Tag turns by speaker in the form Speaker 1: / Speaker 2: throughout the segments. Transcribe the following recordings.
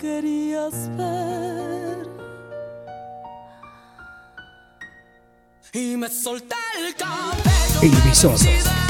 Speaker 1: querías ver. Y me solté el cabello.
Speaker 2: El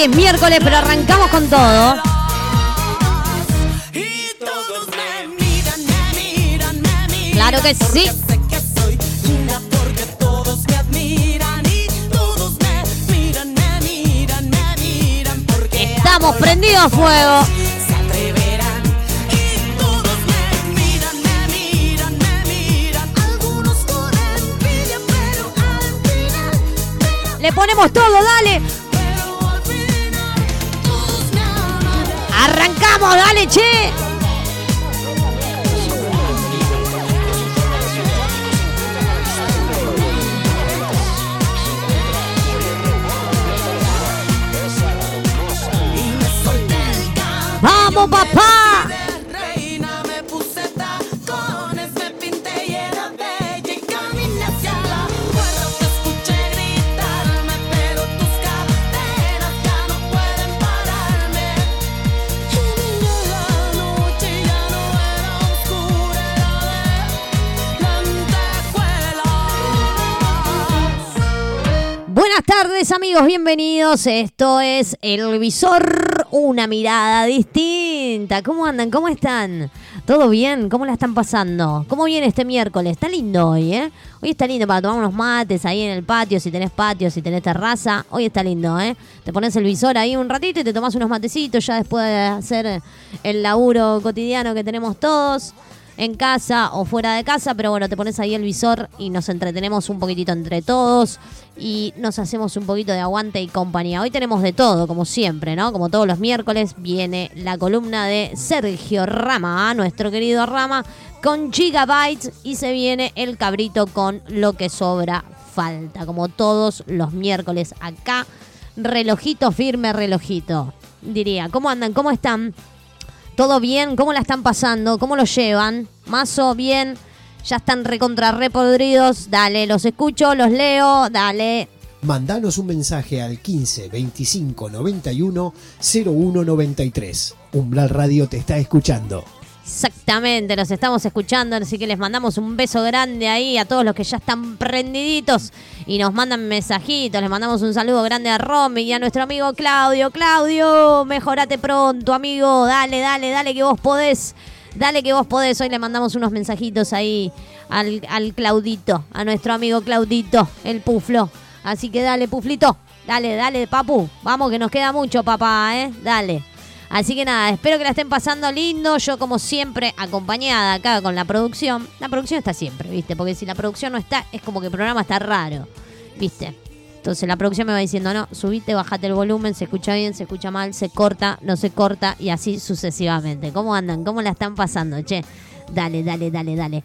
Speaker 1: que
Speaker 3: es miércoles, pero arrancamos con todo. Claro que sí. Estamos prendidos a fuego.
Speaker 1: pocos Se atreverán. Y
Speaker 3: Arrancamos, dale, che. Vamos, papá. Amigos, bienvenidos. Esto es El Visor, una mirada distinta. ¿Cómo andan? ¿Cómo están? ¿Todo bien? ¿Cómo la están pasando? ¿Cómo viene este miércoles? Está lindo hoy, ¿eh? Hoy está lindo para tomar unos mates ahí en el patio, si tenés patio, si tenés terraza. Hoy está lindo, ¿eh? Te pones el visor ahí un ratito y te tomás unos matecitos ya después de hacer el laburo cotidiano que tenemos todos en casa o fuera de casa, pero bueno, te pones ahí el visor y nos entretenemos un poquitito entre todos y nos hacemos un poquito de aguante y compañía. Hoy tenemos de todo, como siempre, ¿no? Como todos los miércoles viene la columna de Sergio Rama, nuestro querido Rama, con Gigabytes y se viene el cabrito con lo que sobra falta, como todos los miércoles acá. Relojito firme, relojito. Diría, ¿cómo andan? ¿Cómo están? ¿Todo bien? ¿Cómo la están pasando? ¿Cómo lo llevan? Mazo, bien. Ya están recontra repodridos. Dale, los escucho, los leo. Dale.
Speaker 2: Mandanos un mensaje al 15 25 91 01 93. Umbral Radio te está escuchando.
Speaker 3: Exactamente, los estamos escuchando, así que les mandamos un beso grande ahí a todos los que ya están prendiditos y nos mandan mensajitos. Les mandamos un saludo grande a Romy y a nuestro amigo Claudio. Claudio, mejorate pronto, amigo. Dale, dale, dale que vos podés. Dale que vos podés. Hoy le mandamos unos mensajitos ahí al, al Claudito, a nuestro amigo Claudito, el Puflo. Así que dale, Puflito. Dale, dale, papu. Vamos que nos queda mucho, papá, ¿eh? Dale. Así que nada, espero que la estén pasando lindo. Yo, como siempre, acompañada acá con la producción. La producción está siempre, ¿viste? Porque si la producción no está, es como que el programa está raro, ¿viste? Entonces la producción me va diciendo, no, subite, bajate el volumen, se escucha bien, se escucha mal, se corta, no se corta y así sucesivamente. ¿Cómo andan? ¿Cómo la están pasando, che? Dale, dale, dale, dale.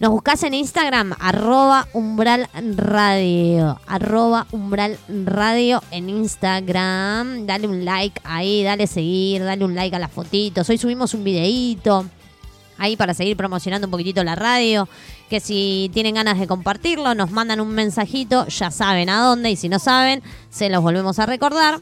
Speaker 3: Nos buscas en Instagram, arroba umbral radio. Arroba umbral radio en Instagram. Dale un like ahí, dale seguir, dale un like a las fotitos. Hoy subimos un videíto ahí para seguir promocionando un poquitito la radio. Que si tienen ganas de compartirlo, nos mandan un mensajito, ya saben a dónde. Y si no saben, se los volvemos a recordar.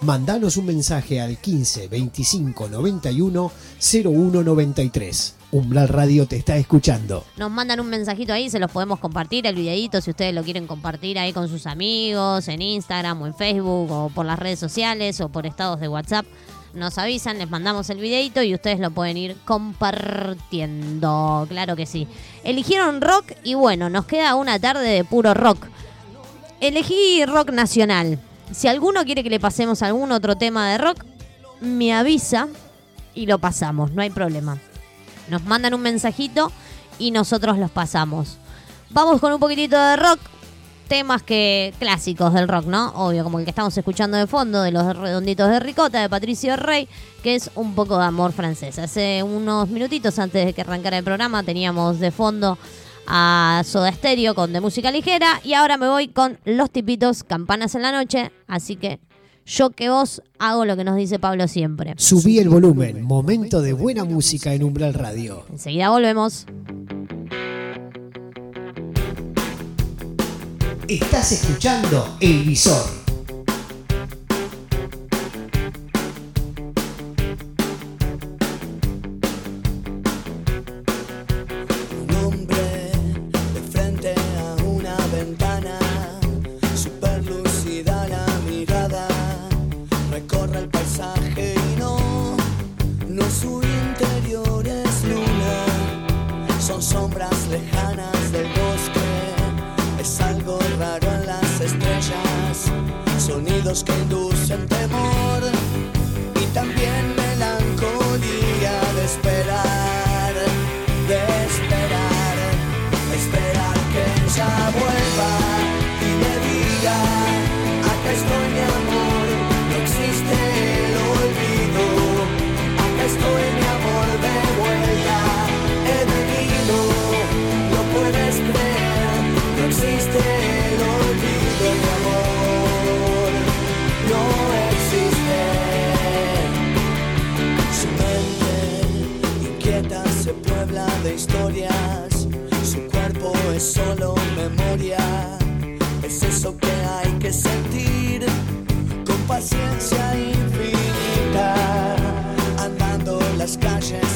Speaker 1: Mandanos un mensaje al 15 25 91 01 93. Umbral Radio te está escuchando.
Speaker 3: Nos mandan un mensajito ahí, se los podemos compartir, el videito, si ustedes lo quieren compartir ahí con sus amigos, en Instagram o en Facebook o por las redes sociales o por estados de WhatsApp. Nos avisan, les mandamos el videito y ustedes lo pueden ir compartiendo. Claro que sí. Eligieron rock y bueno, nos queda una tarde de puro rock. Elegí rock nacional. Si alguno quiere que le pasemos algún otro tema de rock, me avisa y lo pasamos, no hay problema. Nos mandan un mensajito y nosotros los pasamos. Vamos con un poquitito de rock. Temas que clásicos del rock, ¿no? Obvio, como el que estamos escuchando de fondo, de los redonditos de ricota, de Patricio Rey, que es un poco de amor francés. Hace unos minutitos antes de que arrancara el programa teníamos de fondo a Soda Stereo con de música ligera y ahora me voy con Los Tipitos, Campanas en la Noche, así que yo que vos hago lo que nos dice Pablo siempre.
Speaker 1: Subí el volumen, momento de buena música en Umbral Radio.
Speaker 3: Enseguida volvemos.
Speaker 1: Estás escuchando El Visor.
Speaker 4: Sonidos que se puebla de historias, su cuerpo es solo memoria, es eso que hay que sentir con paciencia infinita, andando las calles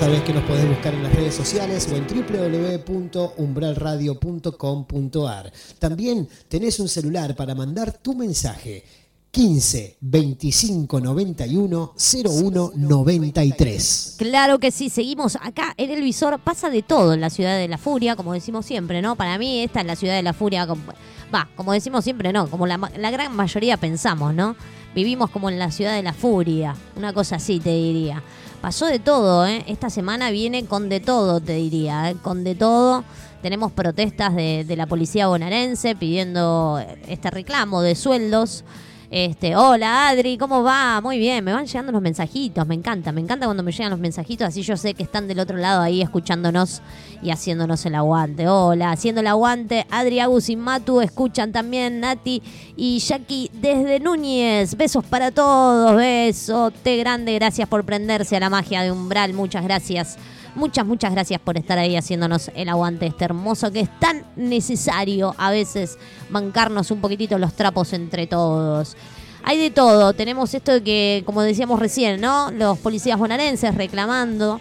Speaker 1: sabés que nos podés buscar en las redes sociales o en www.umbralradio.com.ar. También tenés un celular para mandar tu mensaje 15 25 91 01 93.
Speaker 3: Claro que sí, seguimos acá en el visor. Pasa de todo en la ciudad de la furia, como decimos siempre, ¿no? Para mí esta es la ciudad de la furia. Va, como decimos siempre, no, como la, la gran mayoría pensamos, ¿no? Vivimos como en la ciudad de la furia, una cosa así te diría. Pasó de todo, ¿eh? Esta semana viene con de todo, te diría, ¿eh? Con de todo. Tenemos protestas de, de la policía bonaerense pidiendo este reclamo de sueldos. Este, hola Adri, ¿cómo va? Muy bien, me van llegando los mensajitos, me encanta, me encanta cuando me llegan los mensajitos, así yo sé que están del otro lado ahí escuchándonos y haciéndonos el aguante. Hola, haciendo el aguante, Adri, Agus y Matu, escuchan también Nati y Jackie desde Núñez. Besos para todos, besote grande, gracias por prenderse a la magia de Umbral, muchas gracias. Muchas, muchas gracias por estar ahí haciéndonos el aguante este hermoso que es tan necesario a veces bancarnos un poquitito los trapos entre todos. Hay de todo, tenemos esto de que, como decíamos recién, ¿no? Los policías bonaerenses reclamando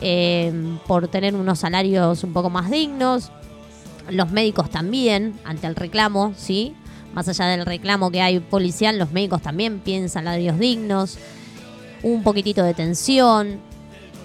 Speaker 3: eh, por tener unos salarios un poco más dignos, los médicos también, ante el reclamo, ¿sí? Más allá del reclamo que hay policial, los médicos también piensan salarios dignos, un poquitito de tensión,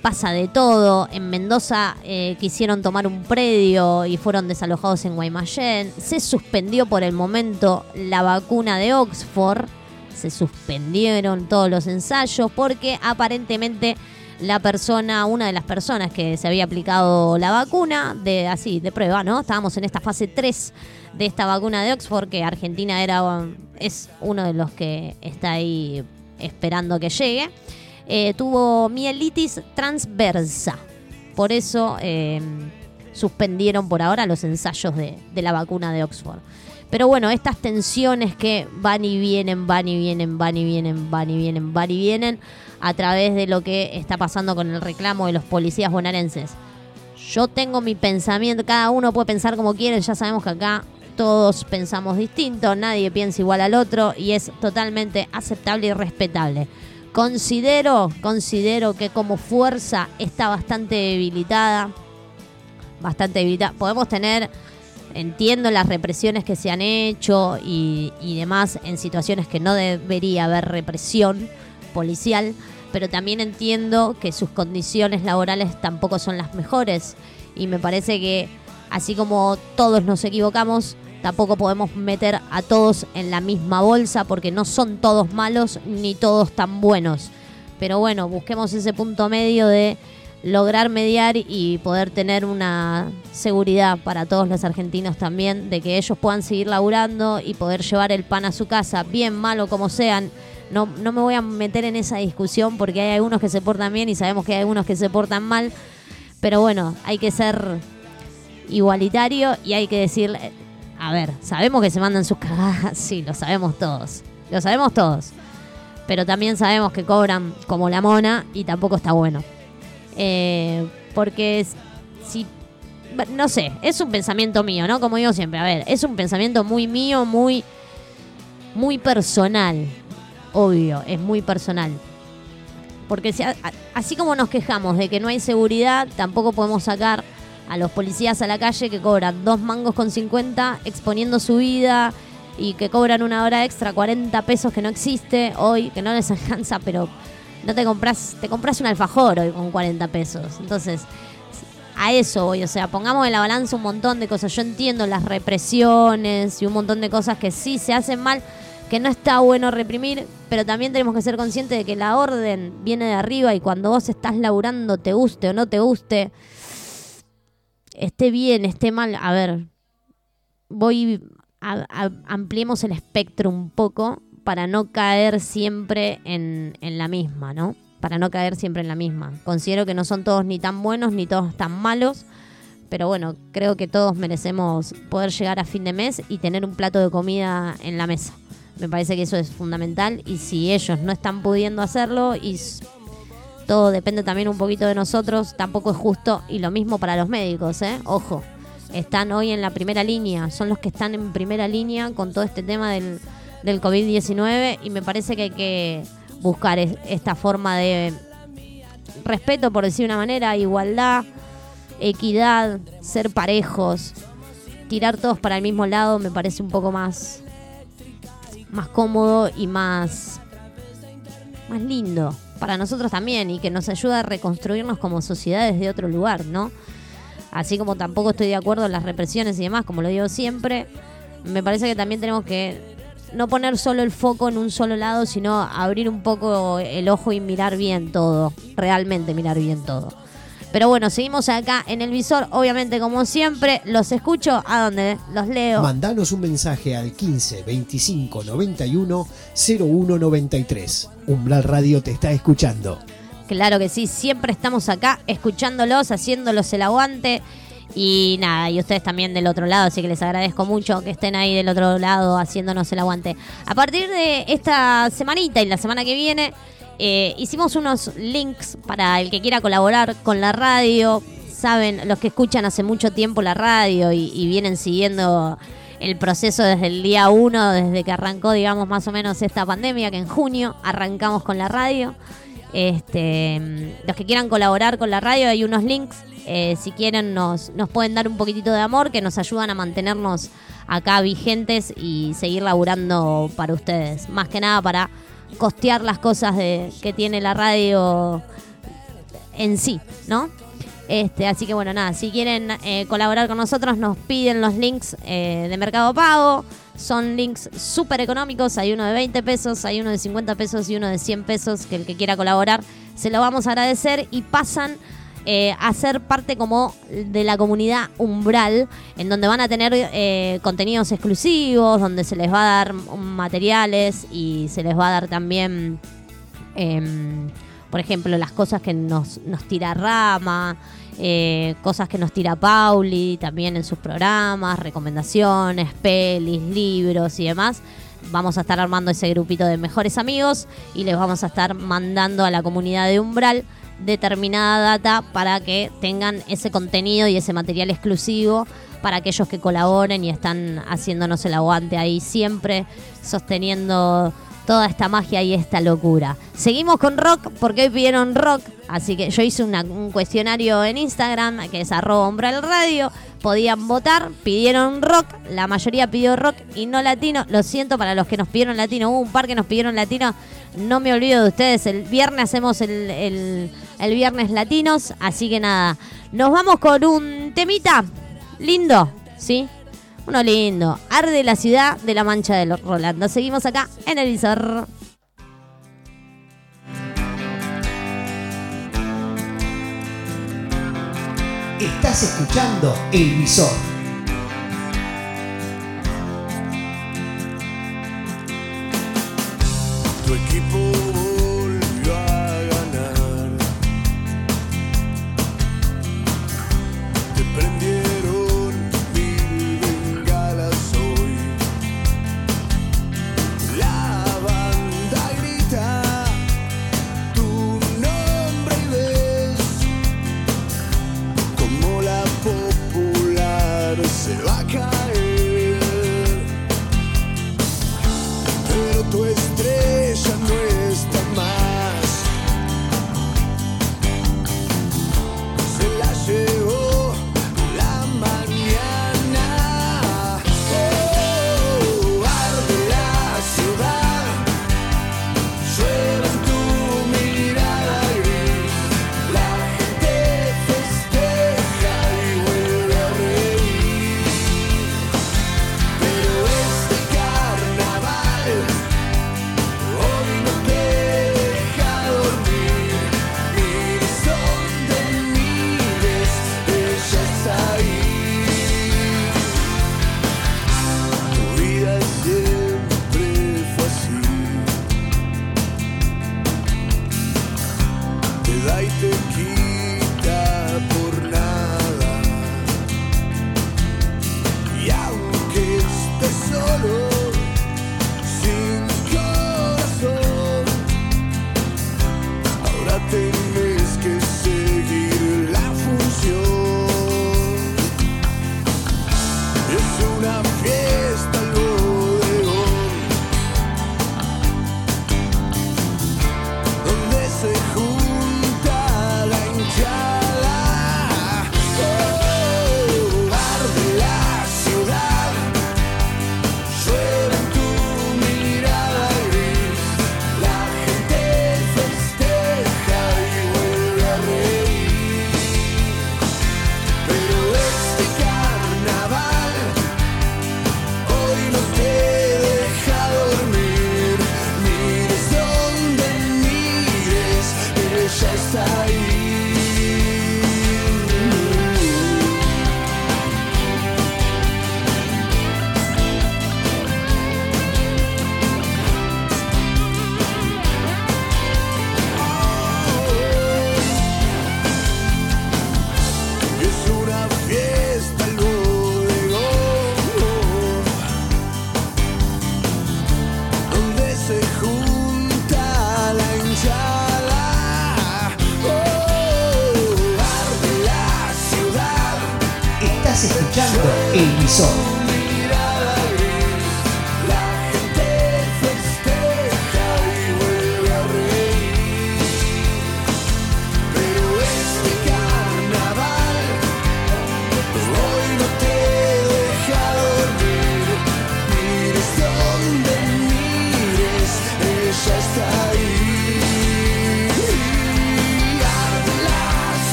Speaker 3: pasa de todo. En Mendoza eh, quisieron tomar un predio y fueron desalojados en Guaymallén. Se suspendió por el momento la vacuna de Oxford. Se suspendieron todos los ensayos porque aparentemente la persona, una de las personas que se había aplicado la vacuna, de así, de prueba, ¿no? Estábamos en esta fase 3 de esta vacuna de Oxford, que Argentina era es uno de los que está ahí esperando que llegue eh, tuvo mielitis transversa. Por eso eh, suspendieron por ahora los ensayos de, de la vacuna de Oxford. Pero bueno, estas tensiones que van y vienen, van y vienen, van y vienen, van y vienen, van y vienen, a través de lo que está pasando con el reclamo de los policías bonaerenses. Yo tengo mi pensamiento, cada uno puede pensar como quiere, ya sabemos que acá todos pensamos distinto, nadie piensa igual al otro y es totalmente aceptable y respetable. Considero, considero que como fuerza está bastante debilitada. Bastante debilitada. Podemos tener, entiendo las represiones que se han hecho y, y demás en situaciones que no debería haber represión policial, pero también entiendo que sus condiciones laborales tampoco son las mejores. Y me parece que así como todos nos equivocamos, tampoco podemos meter a todos en la misma bolsa porque no son todos malos ni todos tan buenos. Pero bueno, busquemos ese punto medio de lograr mediar y poder tener una seguridad para todos los argentinos también, de que ellos puedan seguir laburando y poder llevar el pan a su casa, bien malo como sean. No, no me voy a meter en esa discusión porque hay algunos que se portan bien y sabemos que hay algunos que se portan mal. Pero bueno, hay que ser igualitario y hay que decir, a ver, sabemos que se mandan sus cagadas, sí, lo sabemos todos. Lo sabemos todos. Pero también sabemos que cobran como la mona y tampoco está bueno. Eh, porque si. No sé, es un pensamiento mío, ¿no? Como digo siempre, a ver, es un pensamiento muy mío, muy. Muy personal. Obvio, es muy personal. Porque si, así como nos quejamos de que no hay seguridad, tampoco podemos sacar a los policías a la calle que cobran dos mangos con 50 exponiendo su vida y que cobran una hora extra 40 pesos que no existe hoy, que no les alcanza, pero no te compras, te compras un alfajor hoy con 40 pesos. Entonces, a eso voy, o sea, pongamos en la balanza un montón de cosas. Yo entiendo las represiones y un montón de cosas que sí se hacen mal, que no está bueno reprimir, pero también tenemos que ser conscientes de que la orden viene de arriba y cuando vos estás laburando, te guste o no te guste, esté bien, esté mal, a ver, voy a, ampliemos el espectro un poco para no caer siempre en, en la misma, ¿no? Para no caer siempre en la misma. Considero que no son todos ni tan buenos ni todos tan malos, pero bueno, creo que todos merecemos poder llegar a fin de mes y tener un plato de comida en la mesa. Me parece que eso es fundamental y si ellos no están pudiendo hacerlo y todo depende también un poquito de nosotros, tampoco es justo y lo mismo para los médicos, ¿eh? Ojo, están hoy en la primera línea, son los que están en primera línea con todo este tema del, del COVID-19 y me parece que hay que buscar es- esta forma de, respeto, por decir una manera, igualdad, equidad, ser parejos, tirar todos para el mismo lado me parece un poco más, más cómodo y más, más lindo para nosotros también y que nos ayuda a reconstruirnos como sociedades de otro lugar, ¿no? Así como tampoco estoy de acuerdo en las represiones y demás, como lo digo siempre, me parece que también tenemos que no poner solo el foco en un solo lado, sino abrir un poco el ojo y mirar bien todo, realmente mirar bien todo. Pero bueno, seguimos acá en el visor, obviamente como siempre, los escucho a donde los leo.
Speaker 1: Mandanos un mensaje al 15 25 91 01 93. Umbral Radio te está escuchando.
Speaker 3: Claro que sí, siempre estamos acá escuchándolos, haciéndolos el aguante. Y nada, y ustedes también del otro lado, así que les agradezco mucho que estén ahí del otro lado haciéndonos el aguante. A partir de esta semanita y la semana que viene, eh, hicimos unos links para el que quiera colaborar con la radio. Saben, los que escuchan hace mucho tiempo la radio y, vienen siguiendo el proceso desde el día uno, desde que arrancó, digamos, más o menos esta pandemia, que en junio arrancamos con la radio. Este, los que quieran colaborar con la radio, hay unos links. Eh, si quieren, nos, nos pueden dar un poquitito de amor que nos ayudan a mantenernos acá vigentes y seguir laburando para ustedes. Más que nada para costear las cosas de, que tiene la radio en sí, ¿no? Este, así que bueno, nada, si quieren eh, colaborar con nosotros, nos piden los links eh, de Mercado Pago. Son links súper económicos. Hay uno de 20 pesos, hay uno de 50 pesos y uno de 100 pesos. Que el que quiera colaborar se lo vamos a agradecer y pasan eh, a ser parte como de la comunidad Umbral, en donde van a tener eh, contenidos exclusivos, donde se les va a dar materiales y se les va a dar también, em, por ejemplo, las cosas que nos, nos tira Rama. eh, cosas que nos tira Pauli también en sus programas, recomendaciones, pelis, libros y demás. Vamos a estar armando ese grupito de mejores amigos y les vamos a estar mandando a la comunidad de Umbral determinada data para que tengan ese contenido y ese material exclusivo para aquellos que colaboren y están haciéndonos el aguante ahí siempre, sosteniendo toda esta magia y esta locura. Seguimos con rock porque hoy pidieron rock, así que yo hice un cuestionario en Instagram que es arroba umbral radio, podían votar, pidieron rock, la mayoría pidió rock y no latino, lo siento para los que nos pidieron latino, hubo un par que nos pidieron latino, no me olvido de ustedes, el viernes hacemos el, el- el viernes latinos, así que nada, nos vamos con un temita lindo, ¿sí? Uno lindo. Arde la ciudad de la Mancha de los Rolando. Seguimos acá en el visor.
Speaker 1: Estás escuchando El Visor.
Speaker 4: Tu equipo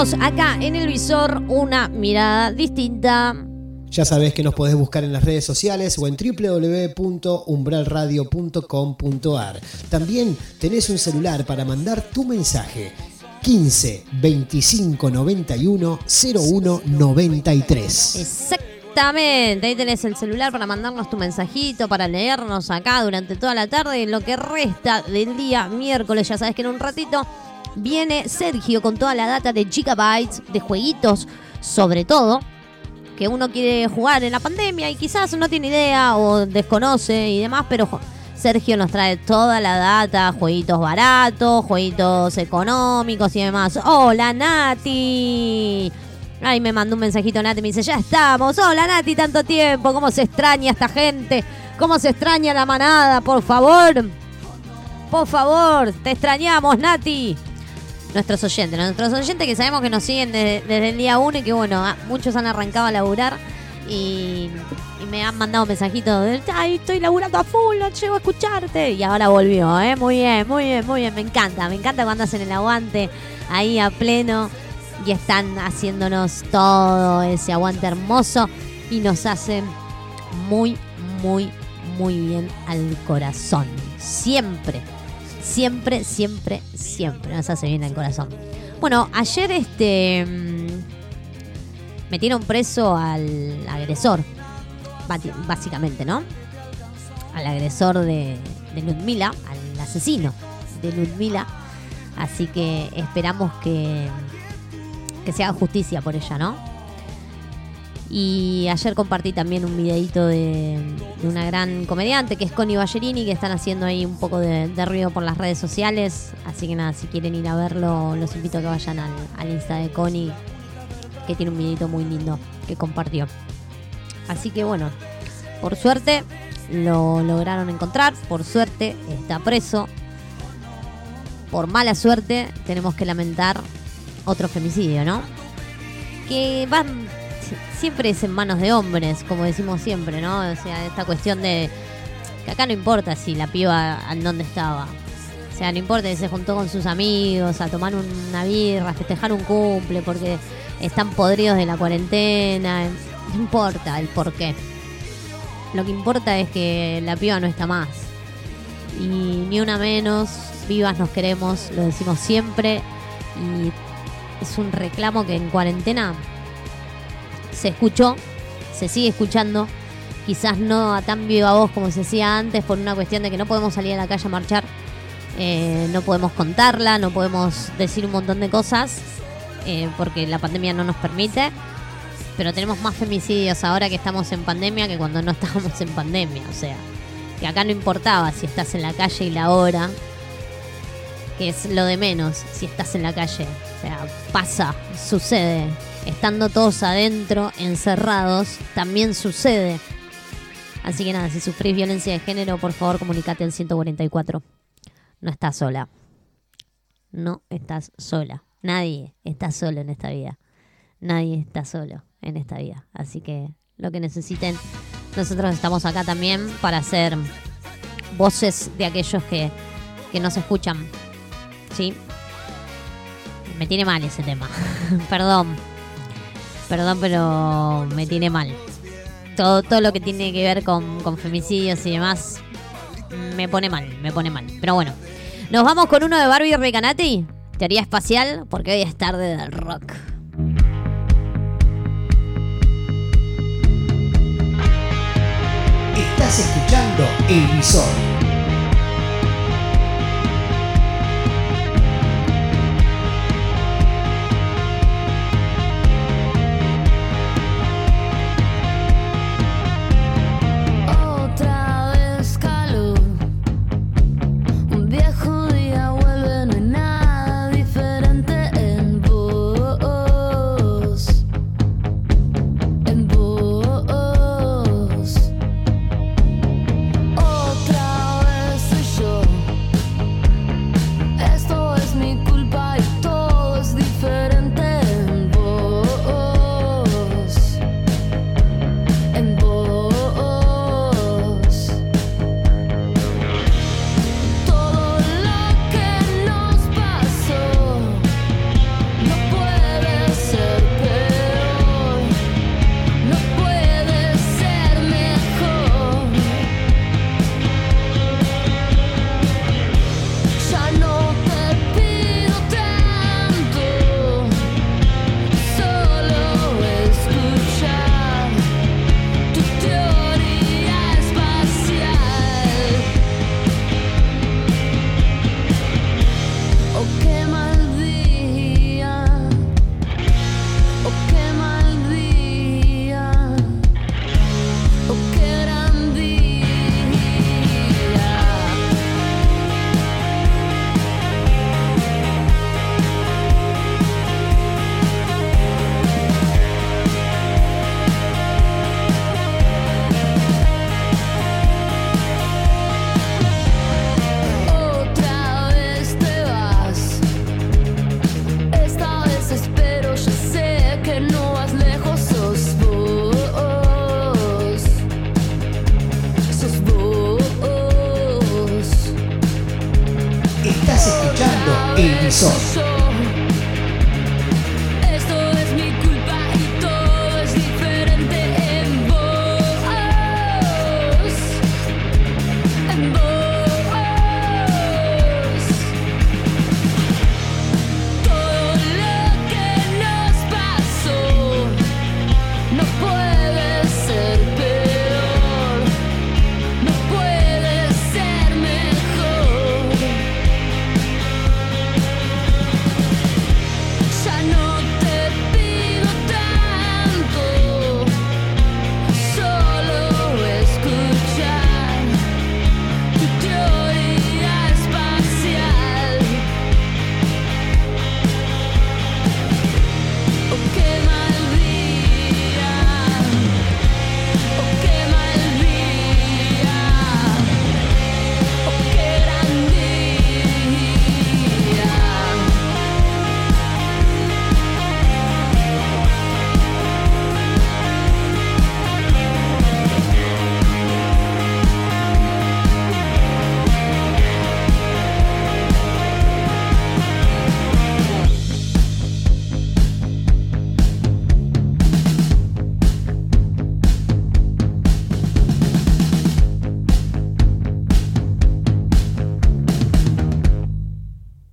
Speaker 3: Acá en el visor, una mirada distinta.
Speaker 1: Ya sabés que nos podés buscar en las redes sociales o en www.umbralradio.com.ar. También tenés un celular para mandar tu mensaje. 15 25 91 01 93.
Speaker 3: Exactamente, ahí tenés el celular para mandarnos tu mensajito, para leernos acá durante toda la tarde, en lo que resta del día miércoles. Ya sabes que en un ratito viene Sergio con toda la data de gigabytes, de jueguitos, sobre todo, que uno quiere jugar en la pandemia y quizás no tiene idea o desconoce y demás, pero Sergio nos trae toda la data, jueguitos baratos, jueguitos económicos y demás. Hola Nati. Ay, me mandó un mensajito Nati, me dice, ya estamos. Hola Nati, tanto tiempo. ¿Cómo se extraña esta gente? ¿Cómo se extraña la manada? Por favor. Por favor, te extrañamos, Nati. Nuestros oyentes, nuestros oyentes que sabemos que nos siguen desde, el día 1 y que bueno, ah, muchos han arrancado a laburar y, y me han mandado mensajitos de, ay, estoy laburando a full, no llego a escucharte. Y ahora volvió, ¿eh? Muy bien, muy bien, muy bien, me encanta, me encanta cuando hacen el aguante ahí a pleno y están haciéndonos todo ese aguante hermoso y nos hacen muy, muy, muy bien al corazón. Siempre, siempre, siempre, siempre nos hace bien al corazón. Bueno, ayer este mm, metieron preso al agresor, básicamente, ¿no? Al agresor de, de Ludmila, al asesino de Ludmila. Así que esperamos que, que se haga justicia por ella, ¿no? Y ayer compartí también un videito de, una gran comediante que es Connie Ballerini, que están haciendo ahí un poco de, de ruido por las redes sociales. Así que nada, si quieren ir a verlo, los invito a que vayan al, al Insta de Connie, que tiene un videito muy lindo que compartió. Así que bueno, por suerte lo lograron encontrar, por suerte está preso. Por mala suerte tenemos que lamentar otro femicidio, ¿no? Que van siempre es en manos de hombres, como decimos siempre, ¿no? O sea, esta cuestión de que acá no importa si la piba en dónde estaba. O sea, no importa si se juntó con sus amigos a tomar una birra, a festejar un cumple porque están podridos de la cuarentena. No importa el por qué. Lo que importa es que la piba no está más. Y ni una menos, vivas nos queremos, lo decimos siempre. Y es un reclamo que en cuarentena se escuchó, se sigue escuchando. Quizás no a tan viva voz como se hacía antes por una cuestión de que no podemos salir a la calle a marchar. Eh, no podemos contarla, no podemos decir un montón de cosas eh, porque la pandemia no nos permite. Pero tenemos más femicidios ahora que estamos en pandemia que cuando no estábamos en pandemia. O sea, que acá no importaba si estás en la calle y la hora, que es lo de menos si estás en la calle. O sea, pasa, sucede. Estando todos adentro, encerrados, también sucede. Así que nada, si sufrís violencia de género, por favor comunicate al 144. No estás sola. No estás sola. Nadie está solo en esta vida. Nadie está solo en esta vida. Así que lo que necesiten, nosotros estamos acá también para ser voces de aquellos que, que nos escuchan. ¿Sí? Me tiene mal ese tema. Perdón. Perdón, pero me tiene mal. Todo, todo lo que tiene que ver con, con femicidios y demás me pone mal, me pone mal. Pero bueno, nos vamos con uno de Barbie Recanati, teoría espacial, porque hoy es tarde del rock.
Speaker 1: Estás escuchando El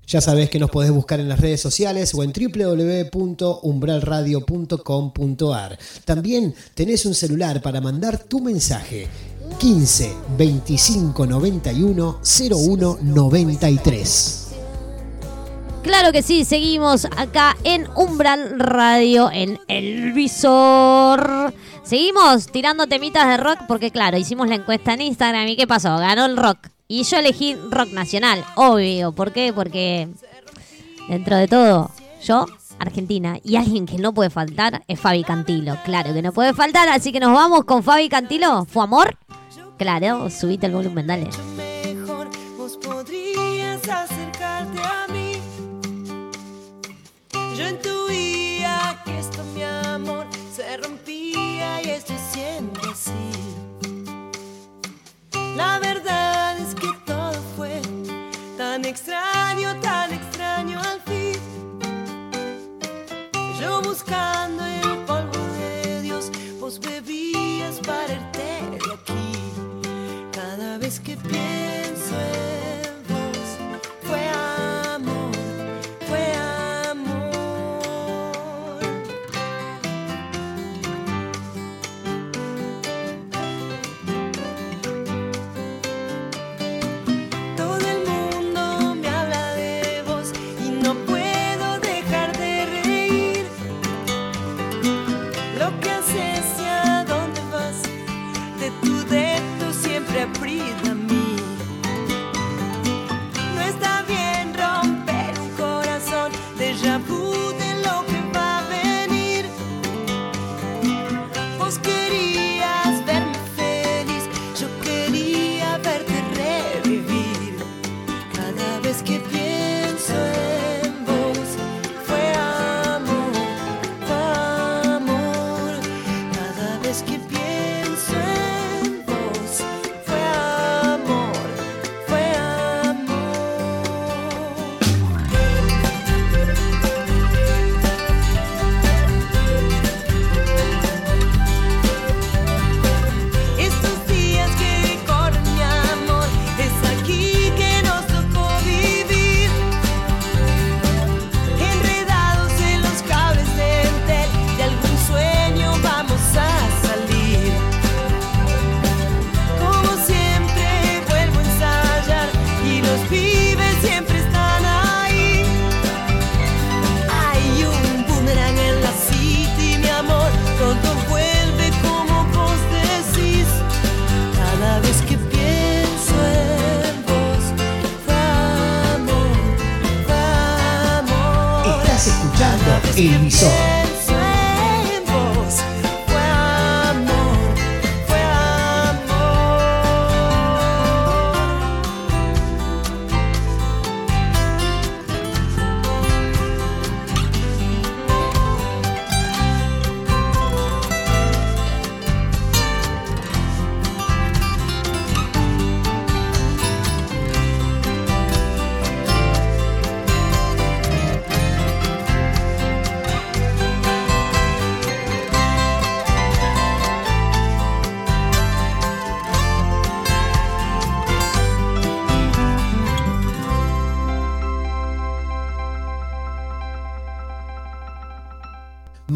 Speaker 1: Ya sabés que nos podés buscar en las redes sociales o en www.umbralradio.com.ar. También tenés un celular para mandar tu mensaje. 15 25 91 01 93.
Speaker 3: Claro que sí, seguimos acá en Umbral Radio, en El Visor. Seguimos tirando temitas de rock porque, claro, hicimos la encuesta en Instagram y ¿qué pasó? Ganó el rock. Y yo elegí rock nacional, obvio. ¿Por qué? Porque dentro de todo, yo, Argentina, y alguien que no puede faltar es Fabi Cantilo. Claro que no puede faltar, así que nos vamos con Fabi Cantilo. ¿Fue amor? Claro, subite el volumen, dale.
Speaker 5: mí intuía que esto, mi amor, se rompía y estoy siendo así. La verdad es que todo fue tan extraño, tan extraño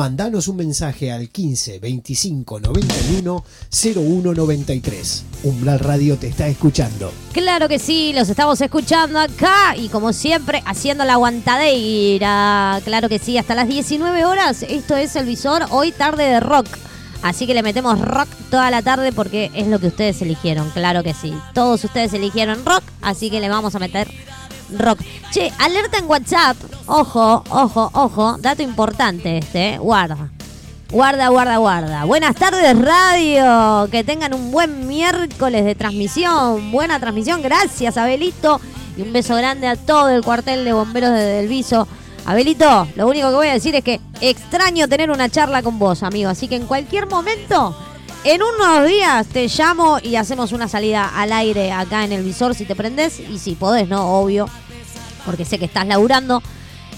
Speaker 1: Mandanos un mensaje al 15 25 91 01 93. Umbral Radio te está escuchando.
Speaker 3: Claro que sí, los estamos escuchando acá y como siempre haciendo la aguantadera. Claro que sí, hasta las 19 horas. Esto es el visor, hoy tarde de rock. Así que le metemos rock toda la tarde porque es lo que ustedes eligieron, claro que sí. Todos ustedes eligieron rock, así que le vamos a meter rock. Che, alerta en WhatsApp. Ojo, ojo, ojo. Dato importante este, ¿eh? guarda. Guarda, guarda, guarda. Buenas tardes, radio. Que tengan un buen miércoles de transmisión. Buena transmisión. Gracias, Abelito. Y un beso grande a todo el cuartel de bomberos de Delviso. Abelito, lo único que voy a decir es que extraño tener una charla con vos, amigo. Así que en cualquier momento, en unos días, te llamo y hacemos una salida al aire acá en el visor si te prendés. Y si podés, ¿no? Obvio. Porque sé que estás laburando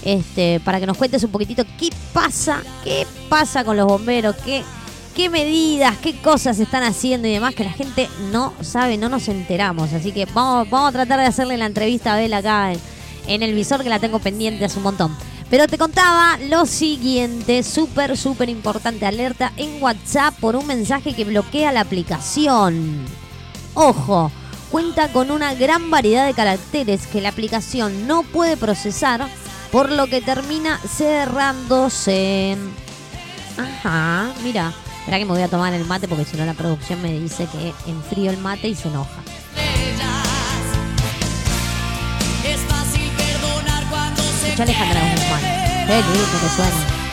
Speaker 3: este, para que nos cuentes un poquitito qué pasa, qué pasa con los bomberos, qué, qué medidas, qué cosas están haciendo y demás que la gente no sabe, no nos enteramos. Así que vamos, vamos a tratar de hacerle la entrevista a Abel acá en, en el visor que la tengo pendiente hace un montón. Pero te contaba lo siguiente, súper, súper importante, alerta en WhatsApp por un mensaje que bloquea la aplicación. Ojo, cuenta con una gran variedad de caracteres que la aplicación no puede procesar, por lo que termina cerrándose. Ajá, mira. Espera que me voy a tomar el mate porque si no la producción me dice que enfrío el mate y se enoja. Alejandra Guzmán. Qué lindo que suena.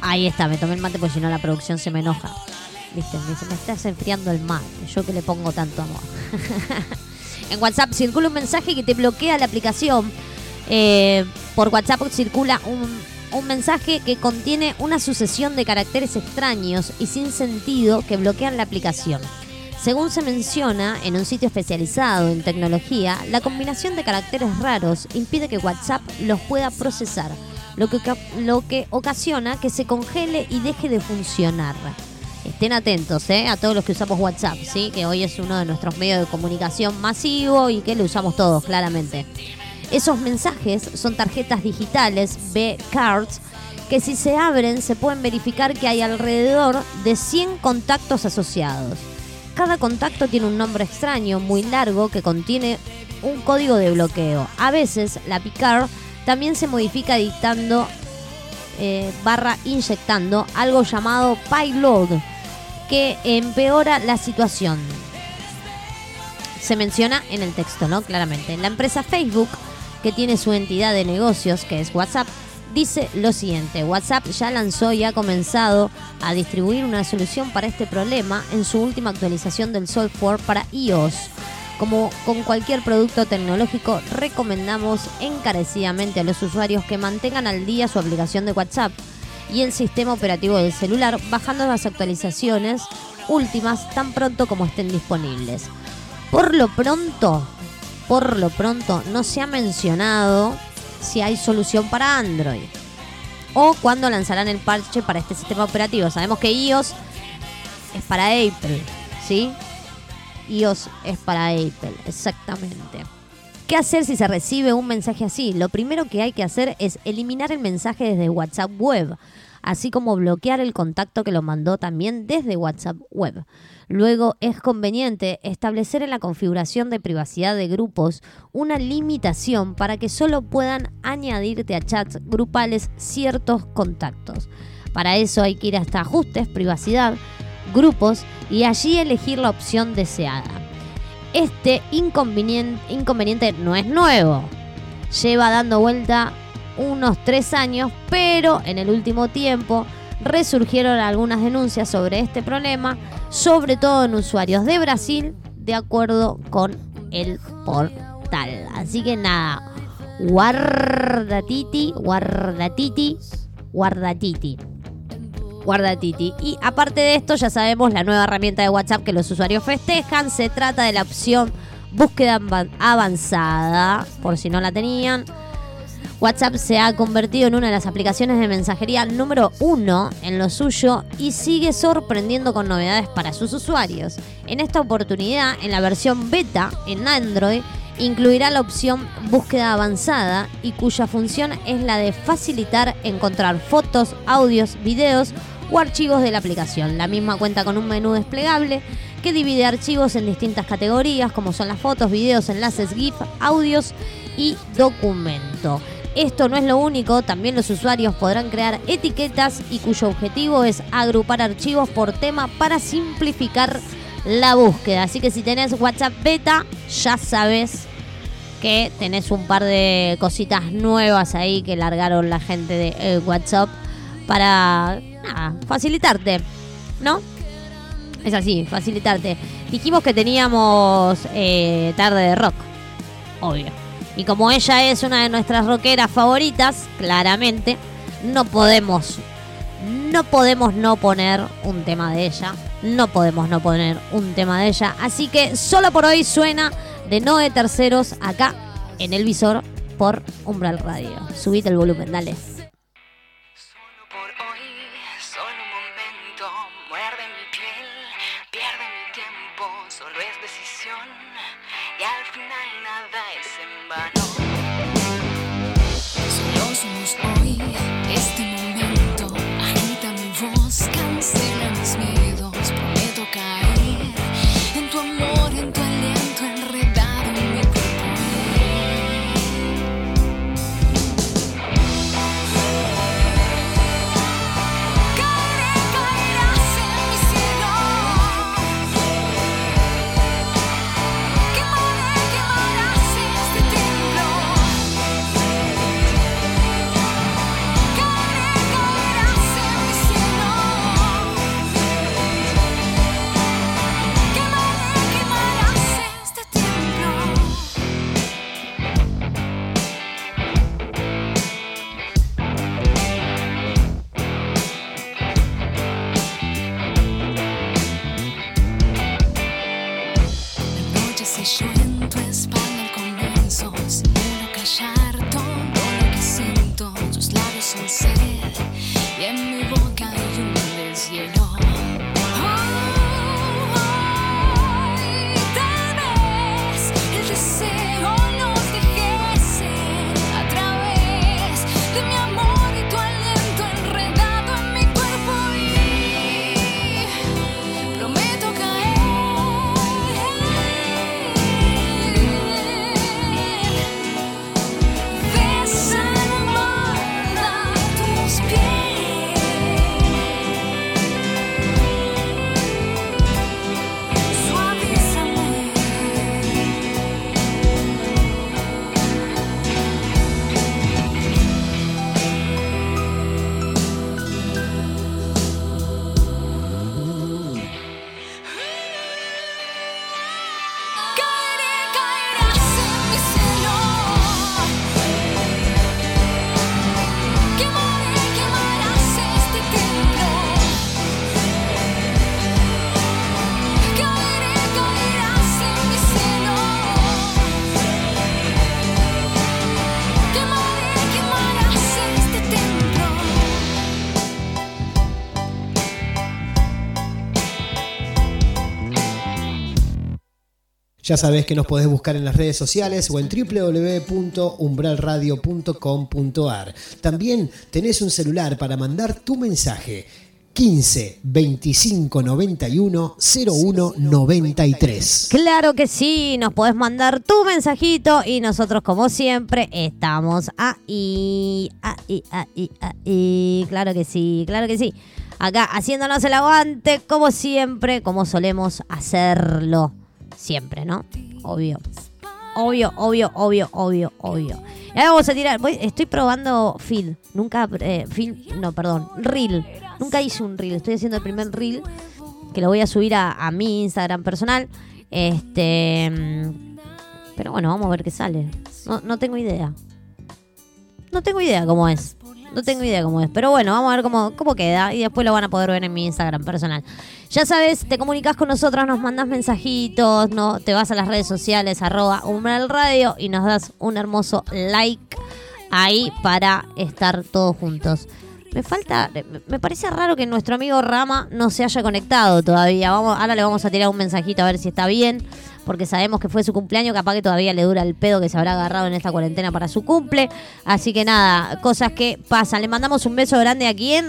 Speaker 3: Ahí está, me tomé el mate porque si no la producción se me enoja. Viste, me dice, me estás enfriando el mate. Yo que le pongo tanto amor. en WhatsApp circula un mensaje que te bloquea la aplicación. Eh, por WhatsApp circula un, un mensaje que contiene una sucesión de caracteres extraños y sin sentido que bloquean la aplicación. Según se menciona en un sitio especializado en tecnología, la combinación de caracteres raros impide que WhatsApp los pueda procesar, lo que, lo que ocasiona que se congele y deje de funcionar. Estén atentos ¿eh? a todos los que usamos WhatsApp, ¿sí? que hoy es uno de nuestros medios de comunicación masivo y que lo usamos todos claramente. Esos mensajes son tarjetas digitales, B-Cards, que si se abren se pueden verificar que hay alrededor de 100 contactos asociados. Cada contacto tiene un nombre extraño, muy largo, que contiene un código de bloqueo. A veces la Picard también se modifica dictando eh, barra inyectando algo llamado payload, que empeora la situación. Se menciona en el texto, ¿no? Claramente. La empresa Facebook, que tiene su entidad de negocios, que es WhatsApp, dice lo siguiente. WhatsApp ya lanzó y ha comenzado a distribuir una solución para este problema en su última actualización del software para iOS. Como con cualquier producto tecnológico, recomendamos encarecidamente a los usuarios que mantengan al día su aplicación de WhatsApp y el sistema operativo del celular, bajando las actualizaciones últimas tan pronto como estén disponibles. Por lo pronto, por lo pronto, no se ha mencionado si hay solución para Android o cuándo lanzarán el parche para este sistema operativo. Sabemos que iOS es para Apple, ¿sí? iOS es para Apple, exactamente. ¿Qué hacer si se recibe un mensaje así? Lo primero que hay que hacer es eliminar el mensaje desde WhatsApp Web, así como bloquear el contacto que lo mandó también desde WhatsApp Web. Luego es conveniente establecer en la configuración de privacidad de grupos una limitación para que solo puedan añadirte a chats grupales ciertos contactos. Para eso hay que ir hasta ajustes, privacidad, grupos y allí elegir la opción deseada. Este inconvenien- inconveniente no es nuevo. Lleva dando vuelta unos tres años, pero en el último tiempo resurgieron algunas denuncias sobre este problema, sobre todo en usuarios de Brasil, de acuerdo con el portal. Así que nada, guardatiti, guardatiti, guardatiti. Guardatiti. Y aparte de esto, ya sabemos la nueva herramienta de WhatsApp que los usuarios festejan. Se trata de la opción búsqueda avan- avanzada, por si no la tenían. WhatsApp se ha convertido en una de las aplicaciones de mensajería número uno en lo suyo y sigue sorprendiendo con novedades para sus usuarios. En esta oportunidad, en la versión beta en Android, incluirá la opción búsqueda avanzada y cuya función es la de facilitar encontrar fotos, audios, videos o archivos de la aplicación. La misma cuenta con un menú desplegable que divide archivos en distintas categorías como son las fotos, videos, enlaces, GIF, audios y documento. Esto no es lo único, también los usuarios podrán crear etiquetas y cuyo objetivo es agrupar archivos por tema para simplificar la búsqueda. Así que si tenés WhatsApp beta, ya sabes que tenés un par de cositas nuevas ahí que largaron la gente de eh, WhatsApp para nada, facilitarte, ¿no? Es así, facilitarte. Dijimos que teníamos eh, tarde de rock, obvio. Y como ella es una de nuestras rockeras favoritas, claramente, no podemos, no podemos no poner un tema de ella. No podemos no poner un tema de ella. Así que solo por hoy suena de No de Terceros acá en el visor por Umbral Radio. Subite el volumen, dale.
Speaker 1: Ya sabés que nos podés buscar en las redes sociales o en www.umbralradio.com.ar. También tenés un celular para mandar tu mensaje. 15 25 91 01 93.
Speaker 3: Claro que sí, nos podés mandar tu mensajito y nosotros como siempre estamos ahí, ahí, ahí, ahí. Claro que sí, claro que sí. Acá haciéndonos el aguante como siempre, como solemos hacerlo. Siempre, ¿no? Obvio. Obvio, obvio, obvio, obvio, obvio. Y ahora vamos a tirar. estoy probando feed. Nunca. Eh, feed, no, perdón. Reel. Nunca hice un reel. Estoy haciendo el primer reel. Que lo voy a subir a, a mi Instagram personal. Este. mm, Pero bueno, vamos a ver qué sale. No, no tengo idea. No tengo idea cómo es. No tengo idea cómo es. Pero bueno, vamos a ver cómo, cómo queda. Y después lo van a poder ver en mi Instagram personal. Ya sabes, te comunicas con nosotros, nos mandas mensajitos, no, te vas a las redes sociales, arroba Umbral Radio y nos das un hermoso like ahí para estar todos juntos. Me falta, me parece raro que nuestro amigo Rama no se haya conectado todavía. Vamos, ahora le vamos a tirar un mensajito a ver si está bien, porque sabemos que fue su cumpleaños, capaz que todavía le dura el pedo que se habrá agarrado en esta cuarentena para su cumple. Así que nada, cosas que pasan. Le mandamos un beso grande a quién?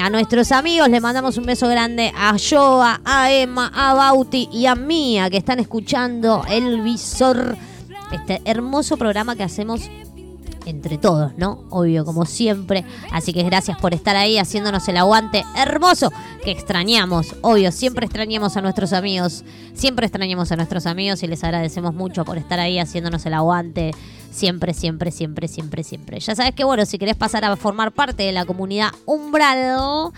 Speaker 3: A nuestros amigos, le mandamos un beso grande a Joa, a Emma, a Bauti y a Mía, que están escuchando el visor. Este hermoso programa que hacemos entre todos, ¿no? Obvio, como siempre. Así que gracias por estar ahí haciéndonos el aguante hermoso que extrañamos. Obvio, siempre extrañamos a nuestros amigos. Siempre extrañamos a nuestros amigos y les agradecemos mucho por estar ahí haciéndonos el aguante. Siempre, siempre, siempre, siempre, siempre. Ya sabes que, bueno, si querés pasar a formar parte de la comunidad Umbral,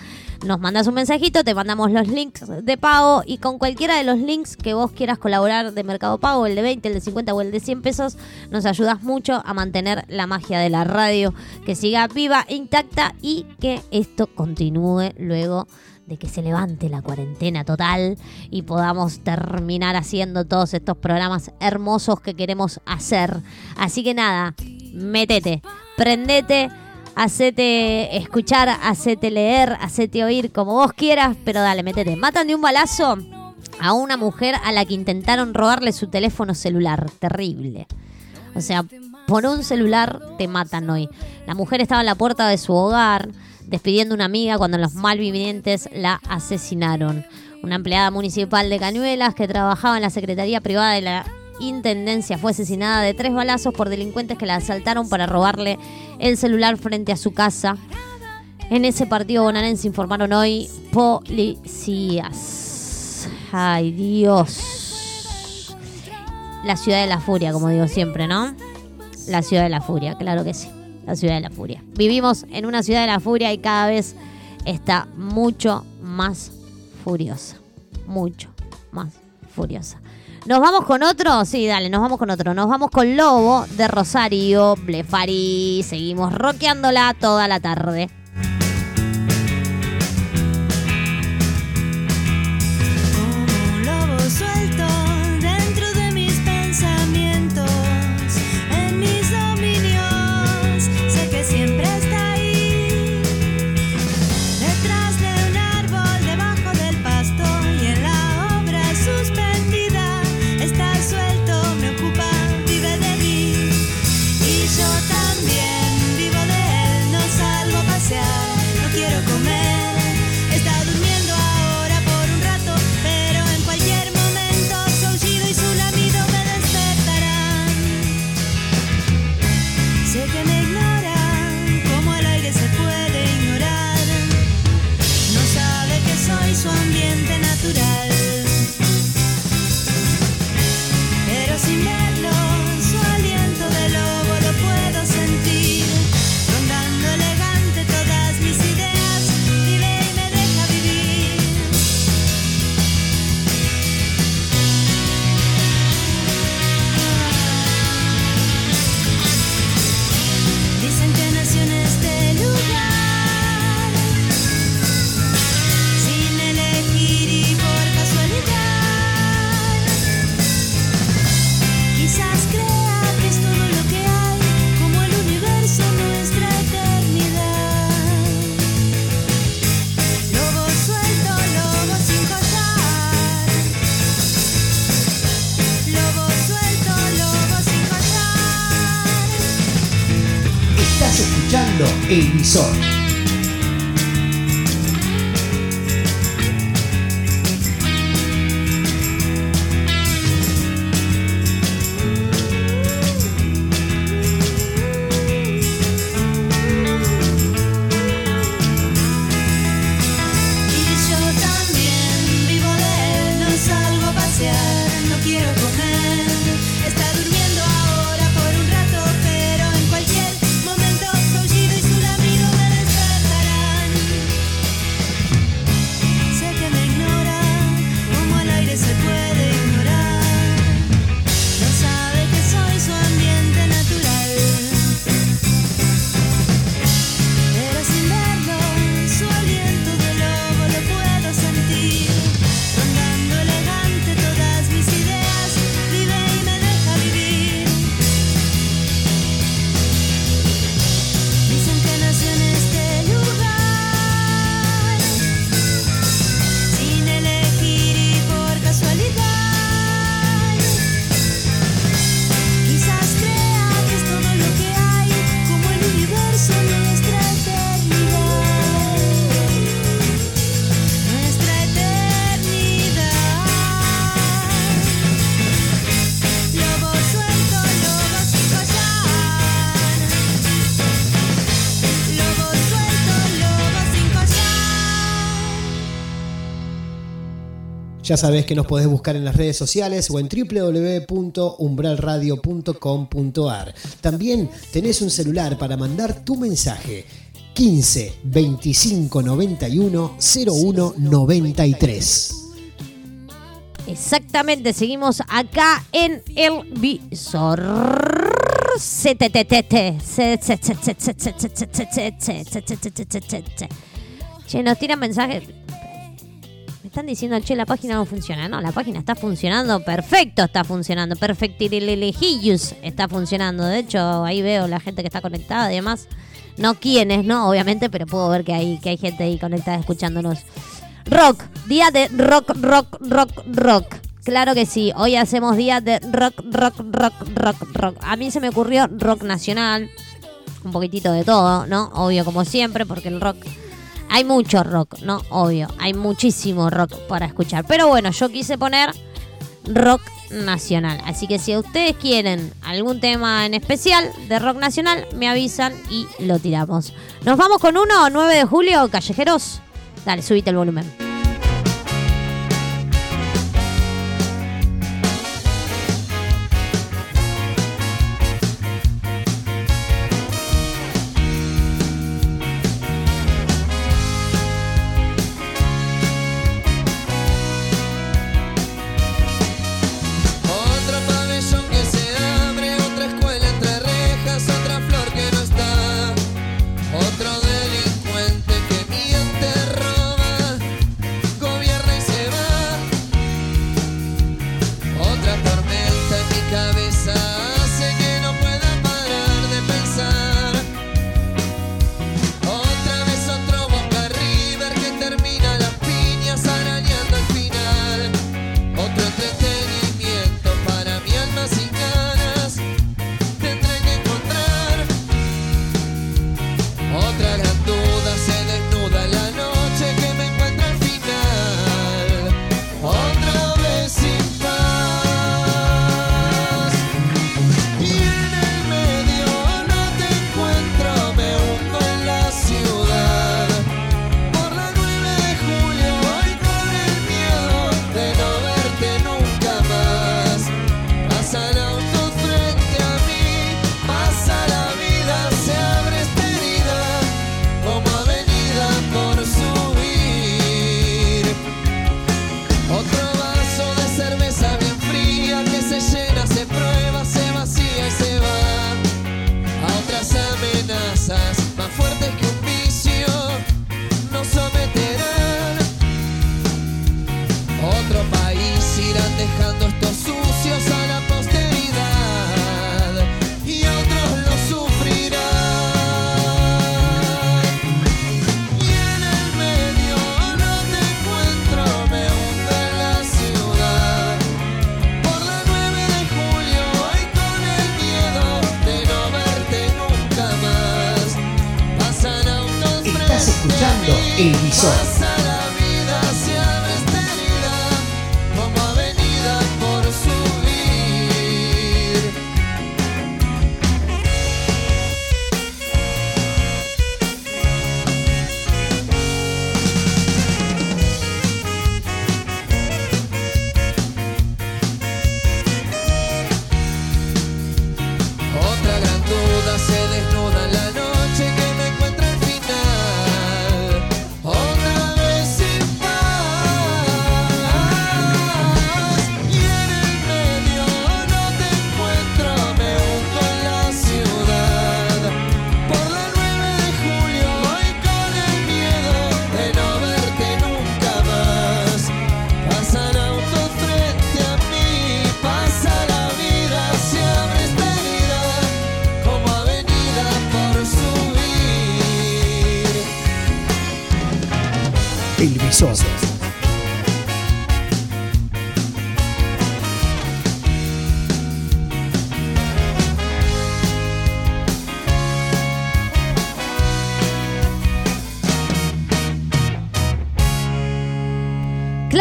Speaker 3: nos mandas un mensajito, te mandamos los links de pago y con cualquiera de los links que vos quieras colaborar de Mercado Pago, el de 20, el de 50 o el de 100 pesos, nos ayudas mucho a mantener la magia de la radio, que siga viva, intacta y que esto continúe luego de que se levante la cuarentena total y podamos terminar haciendo todos estos programas hermosos que queremos hacer. Así que nada, métete, prendete, hacete escuchar, hacete leer, hacete oír como vos quieras, pero dale, métete. Matan de un balazo a una mujer a la que intentaron robarle su teléfono celular. Terrible. O sea, por un celular te matan hoy. La mujer estaba en la puerta de su hogar despidiendo a una amiga cuando los malvivientes la asesinaron. Una empleada municipal de Cañuelas que trabajaba en la Secretaría Privada de la Intendencia fue asesinada de tres balazos por delincuentes que la asaltaron para robarle el celular frente a su casa. En ese partido bonaerense informaron hoy policías. Ay, Dios. La ciudad de la furia, como digo siempre, ¿no? La ciudad de la furia, claro que sí. La ciudad de la furia. Vivimos en una ciudad de la furia y cada vez está mucho más furiosa. Mucho más furiosa. ¿Nos vamos con otro? Sí, dale, nos vamos con otro. Nos vamos con Lobo de Rosario, Blefari. Seguimos rockeándola toda la tarde.
Speaker 1: Ya que nos podés buscar en las redes sociales o en www.umbralradio.com.ar. También tenés un celular para mandar tu mensaje. 15 25 91 01 93.
Speaker 3: Exactamente, seguimos acá en el visor. Che, nos tiran mensajes. Están diciendo, che, la página no funciona. No, la página está funcionando perfecto, está funcionando. Perfectirilejillus está funcionando. De hecho, ahí veo la gente que está conectada y demás. No quiénes, ¿no? Obviamente, pero puedo ver que hay, que hay gente ahí conectada escuchándonos. Rock, día de rock, rock, rock, rock. Claro que sí, hoy hacemos día de rock, rock, rock, rock, rock. A mí se me ocurrió rock nacional, un poquitito de todo, ¿no? Obvio, como siempre, porque el rock... Hay mucho rock, ¿no? Obvio, hay muchísimo rock para escuchar. Pero bueno, yo quise poner rock nacional. Así que si ustedes quieren algún tema en especial de rock nacional, me avisan y lo tiramos. Nos vamos con uno, 9 de julio, callejeros. Dale, subite el volumen.
Speaker 1: El visor.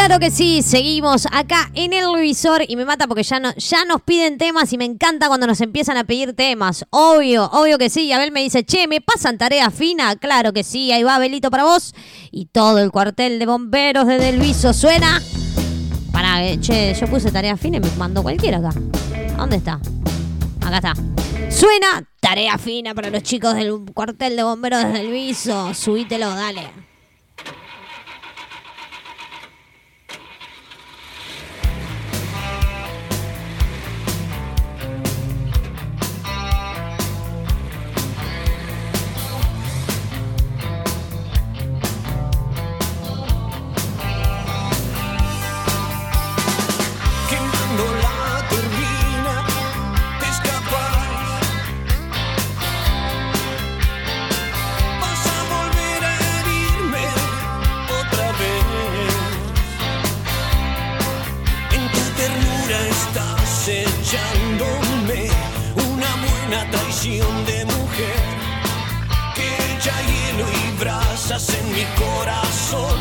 Speaker 3: Claro que sí, seguimos acá en el visor y me mata porque ya, no, ya nos piden temas y me encanta cuando nos empiezan a pedir temas. Obvio, obvio que sí. Y Abel me dice, che, ¿me pasan tarea fina? Claro que sí, ahí va Abelito para vos. Y todo el cuartel de bomberos de Delviso suena. Para, che, yo puse tarea fina y me mandó cualquiera acá. ¿Dónde está? Acá está. Suena tarea fina para los chicos del cuartel de bomberos de Delviso. Subítelo, dale.
Speaker 4: De mujer que echa hielo y brasas en mi corazón,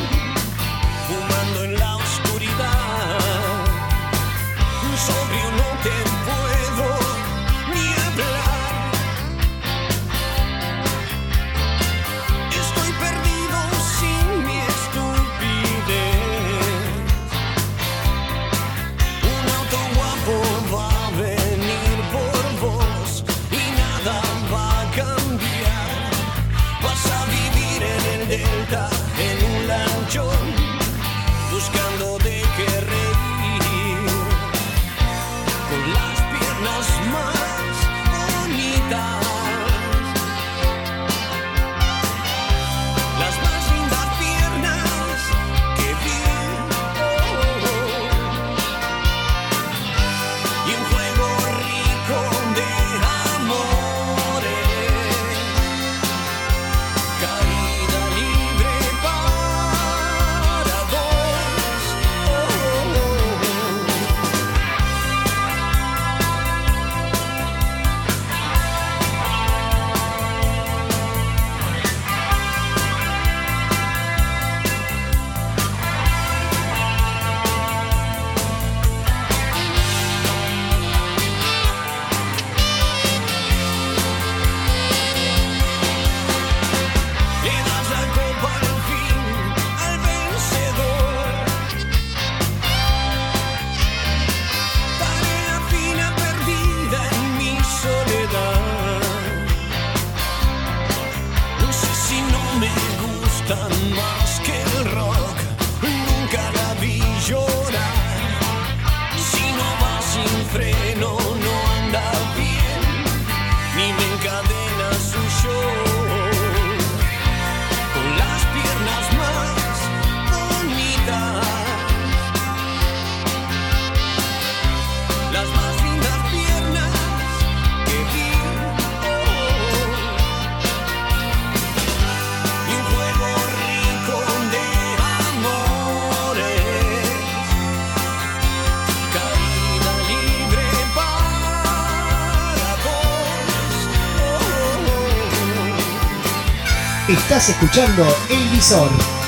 Speaker 6: Estás escuchando El.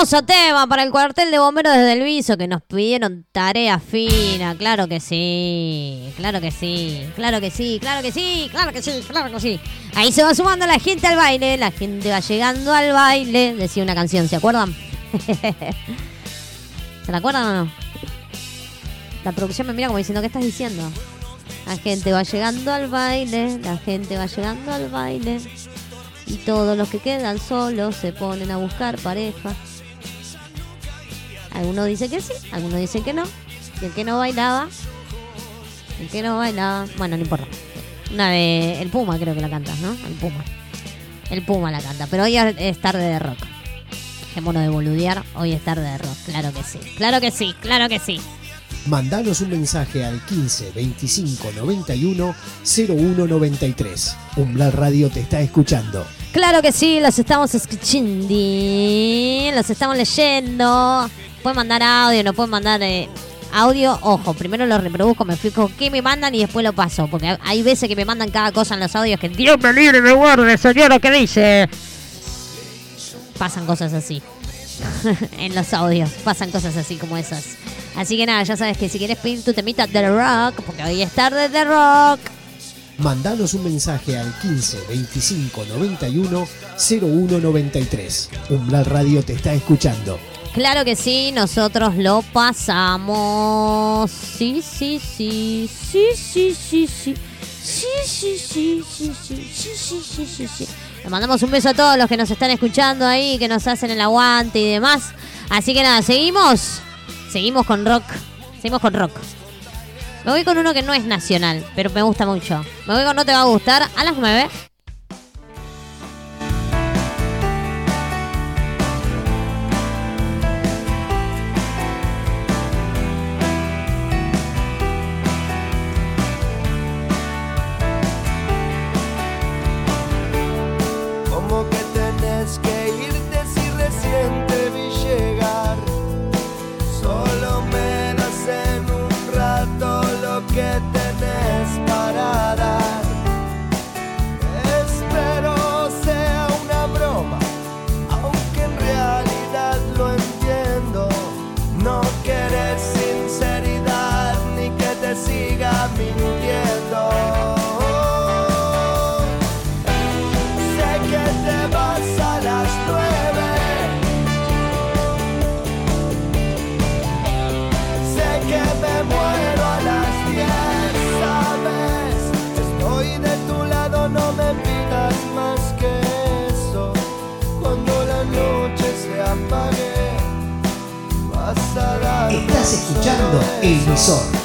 Speaker 3: Hermoso tema para el cuartel de bomberos desde el viso que nos pidieron tarea fina. Claro que sí, claro que sí, claro que sí, claro que sí, claro que sí, claro que sí. Ahí se va sumando la gente al baile, la gente va llegando al baile. Decía una canción, ¿se acuerdan? ¿Se la acuerdan o no? La producción me mira como diciendo, ¿qué estás diciendo? La gente va llegando al baile, la gente va llegando al baile. Y todos los que quedan solos se ponen a buscar pareja. Algunos dicen que sí, algunos dicen que no. Y el que no bailaba, el que no bailaba, bueno, no importa. Una de. El Puma creo que la canta, ¿no? El Puma. El Puma la canta. Pero hoy es tarde de rock. Dejémonos de boludear, hoy es tarde de rock. Claro que sí, claro que sí, claro que sí.
Speaker 6: Mandanos un mensaje al 15 25 91 01 93. Umbral Radio te está escuchando.
Speaker 3: Claro que sí, los estamos escuchando, los estamos leyendo. Pueden mandar audio, no pueden mandar eh, audio. Ojo, primero lo reproduzco, me explico qué me mandan y después lo paso. Porque hay veces que me mandan cada cosa en los audios que Dios me libre y me guarde, señora, ¿qué dice? Pasan cosas así. en los audios, pasan cosas así como esas. Así que nada, ya sabes que si quieres pedir tu temita de rock, porque hoy es tarde de rock.
Speaker 6: Mandanos un mensaje al 15 25 91 01 93. Umbral Radio te está escuchando.
Speaker 3: Claro que sí, nosotros lo pasamos. Sí, sí, sí, sí, sí, sí, sí. Sí, sí, sí, sí, sí, sí, sí, sí, sí, sí. Le mandamos un beso a todos los que nos están escuchando ahí, que nos hacen el aguante y demás. Así que nada, seguimos. Seguimos con rock. Seguimos con rock. Me voy con uno que no es nacional, pero me gusta mucho. Me voy con No Te Va a Gustar a las 9.
Speaker 6: escuchando
Speaker 4: Emisor.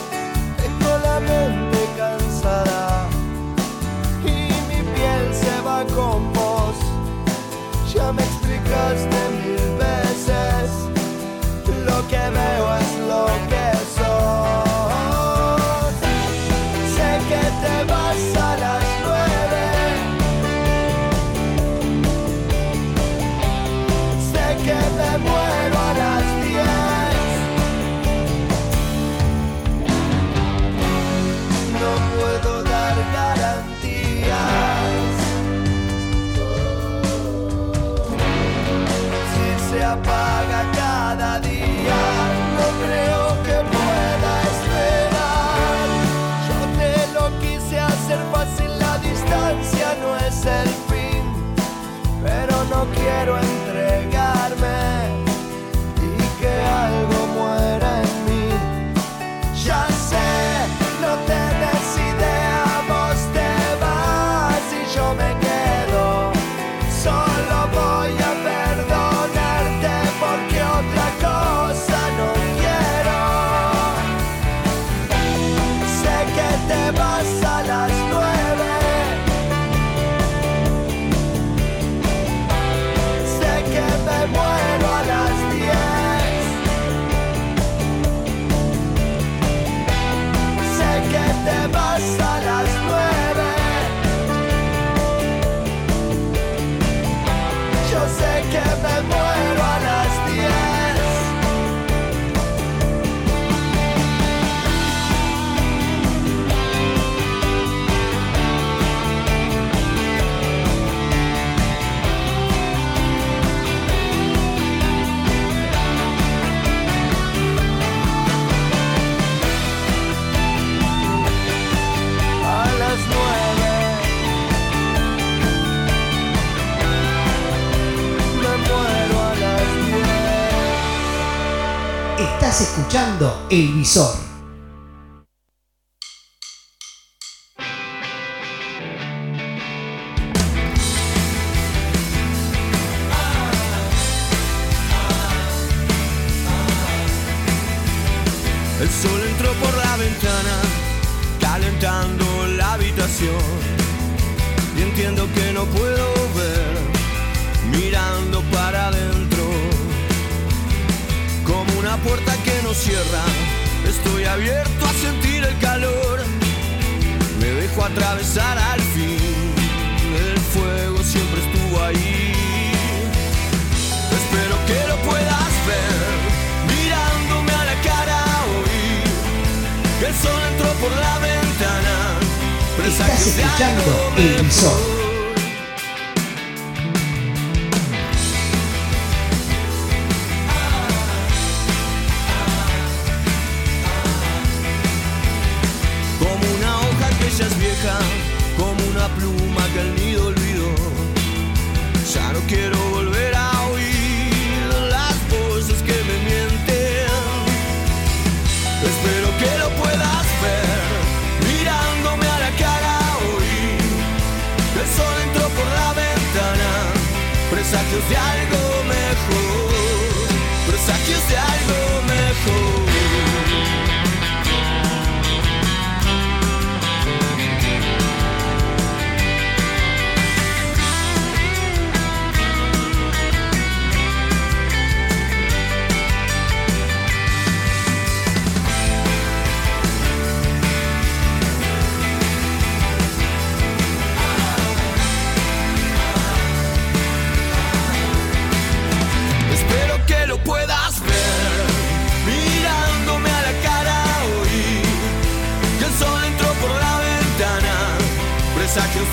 Speaker 4: Escuchando El Visor.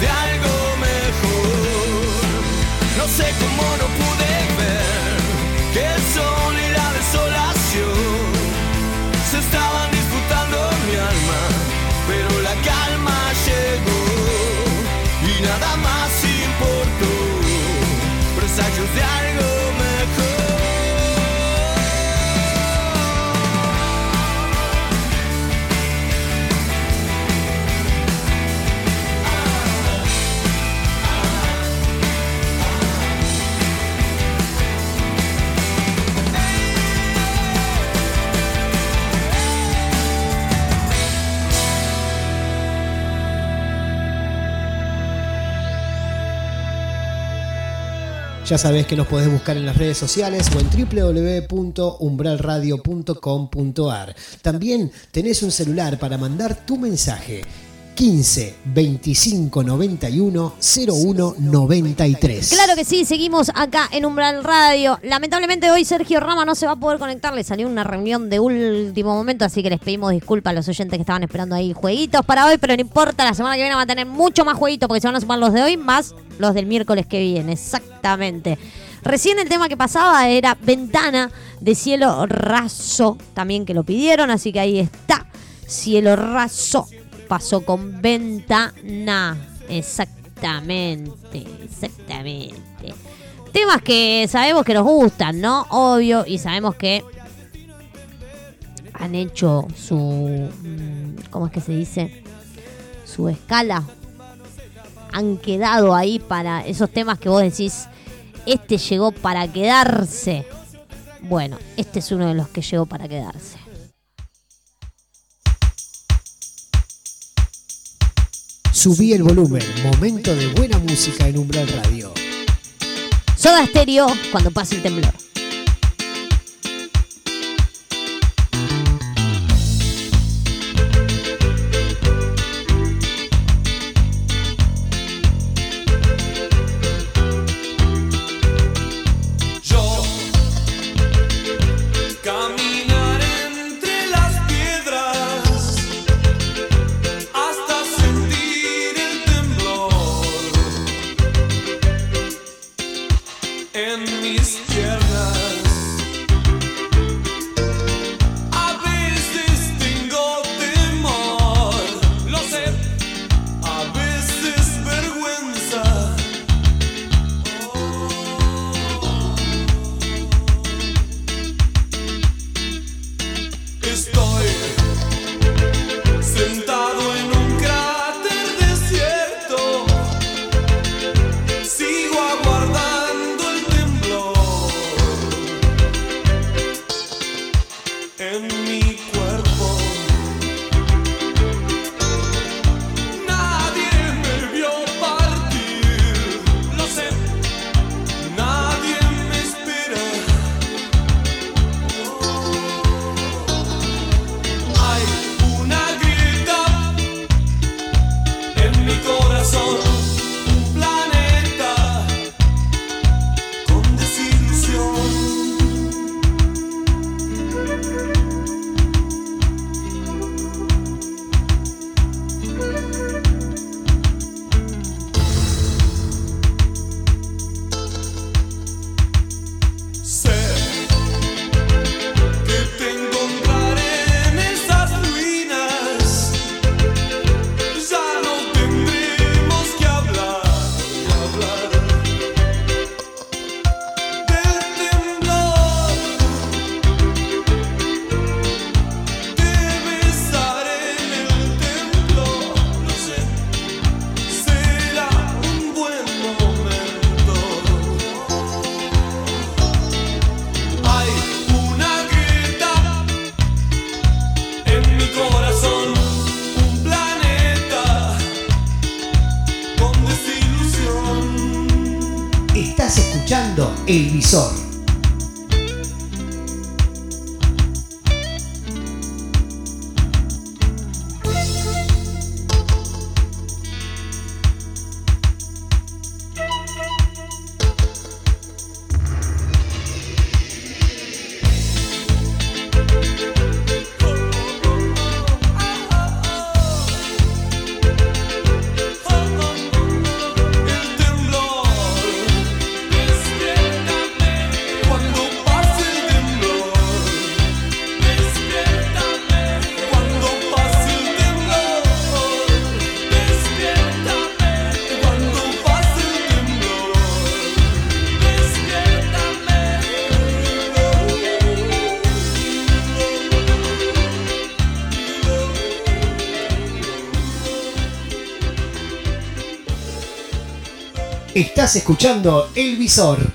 Speaker 1: De algo mejor. No sé cómo no pude
Speaker 4: Ya sabés que nos podés buscar en las redes sociales o en www.umbralradio.com.ar. También tenés un celular para mandar tu mensaje. 15 25 91 01 93.
Speaker 3: Claro que sí, seguimos acá en Umbral Radio. Lamentablemente hoy Sergio Rama no se va a poder conectar, le salió una reunión de último momento, así que les pedimos disculpas a los oyentes que estaban esperando ahí jueguitos para hoy, pero no importa, la semana que viene va a tener mucho más jueguitos porque se van a sumar los de hoy más los del miércoles que viene, exactamente. Recién el tema que pasaba era Ventana de Cielo Raso, también que lo pidieron, así que ahí está, Cielo Raso pasó con Ventana, exactamente, exactamente. Temas que sabemos que nos gustan, ¿no? Obvio, y sabemos que han hecho su, mm, ¿cómo es que se dice? Su escala. Han quedado ahí para esos temas que vos decís, este llegó para quedarse. Bueno, este es uno de los que llegó para quedarse.
Speaker 4: Subí el volumen. Momento de buena música en Umbral Radio.
Speaker 3: Soda Stereo cuando pase el temblor.
Speaker 7: Estás escuchando El Visor.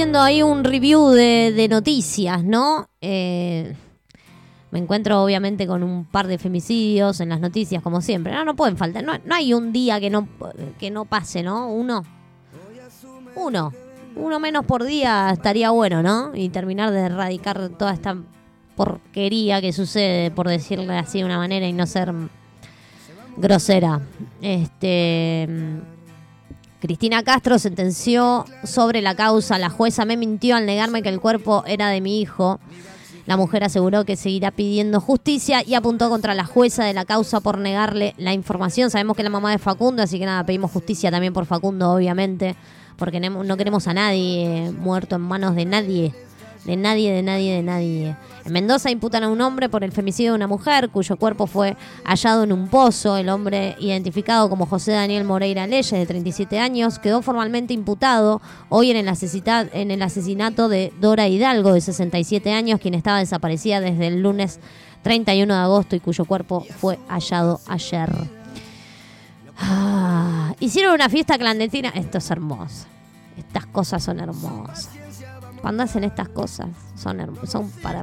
Speaker 3: Haciendo ahí un review de, noticias, ¿no? Eh, me encuentro obviamente con un par de femicidios en las noticias, como siempre. No, no pueden faltar. No, no hay un día que no, que no pase, ¿no? Uno. Uno. Uno menos por día estaría bueno, ¿no? Y terminar de erradicar toda esta porquería que sucede, por decirle así de una manera y no ser grosera. Este. Cristina Castro sentenció sobre la causa. La jueza me mintió al negarme que el cuerpo era de mi hijo. La mujer aseguró que seguirá pidiendo justicia y apuntó contra la jueza de la causa por negarle la información. Sabemos que la mamá de Facundo, así que nada, pedimos justicia también por Facundo, obviamente, porque no queremos a nadie muerto en manos de nadie. de nadie, de nadie, de nadie. En Mendoza imputan a un hombre por el femicidio de una mujer cuyo cuerpo fue hallado en un pozo. El hombre, identificado como José Daniel Moreira Leyes, de 37 años, quedó formalmente imputado hoy en el, asesinato de Dora Hidalgo, de 67 años, quien estaba desaparecida desde el lunes 31 de agosto y cuyo cuerpo fue hallado ayer. Ah, hicieron una fiesta clandestina. Esto es hermoso. Estas cosas son hermosas. Cuando hacen estas cosas, son, son para...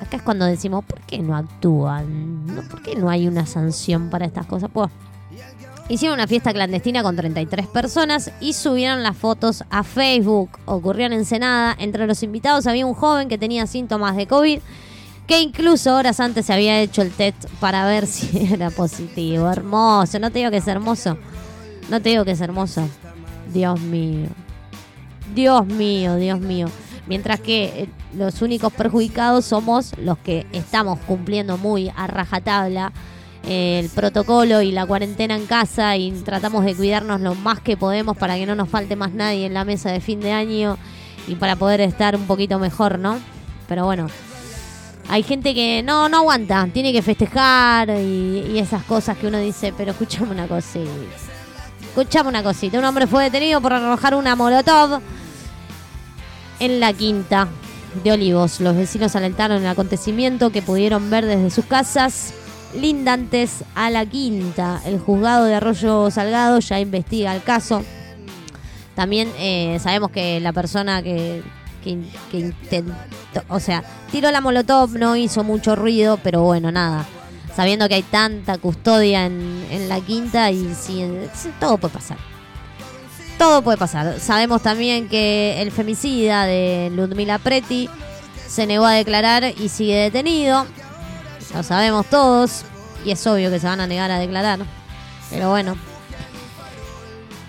Speaker 3: Acá es cuando decimos, ¿por qué no actúan? ¿Por qué no hay una sanción para estas cosas? Pues, hicieron una fiesta clandestina con 33 personas y subieron las fotos a Facebook. Ocurrió en Ensenada. Entre los invitados había un joven que tenía síntomas de COVID que incluso horas antes se había hecho el test para ver si era positivo. Hermoso, no te digo que es hermoso. No te digo que es hermoso. Dios mío. Dios mío, Dios mío. Mientras que eh, los únicos perjudicados somos los que estamos cumpliendo muy a rajatabla eh, el protocolo y la cuarentena en casa y tratamos de cuidarnos lo más que podemos para que no nos falte más nadie en la mesa de fin de año y para poder estar un poquito mejor, ¿no? Pero bueno, hay gente que no, no aguanta, tiene que festejar y, y esas cosas que uno dice, pero escuchame una cosita. Escuchame una cosita. Un hombre fue detenido por arrojar una molotov en la quinta de Olivos. Los vecinos alentaron el acontecimiento que pudieron ver desde sus casas lindantes a la quinta. El juzgado de Arroyo Salgado ya investiga el caso. También eh, sabemos que la persona que, que, intentó, o sea, tiró la molotov, no hizo mucho ruido, pero bueno, nada. Sabiendo que hay tanta custodia en, en la quinta y si- todo puede pasar. Todo puede pasar. Sabemos también que el femicida de Ludmila Preti se negó a declarar y sigue detenido. Lo sabemos todos. Y es obvio que se van a negar a declarar. Pero bueno.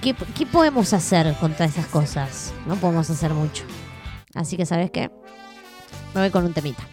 Speaker 3: ¿Qué, qué podemos hacer contra esas cosas? No podemos hacer mucho. Así que, ¿sabes qué? Me voy con un temita.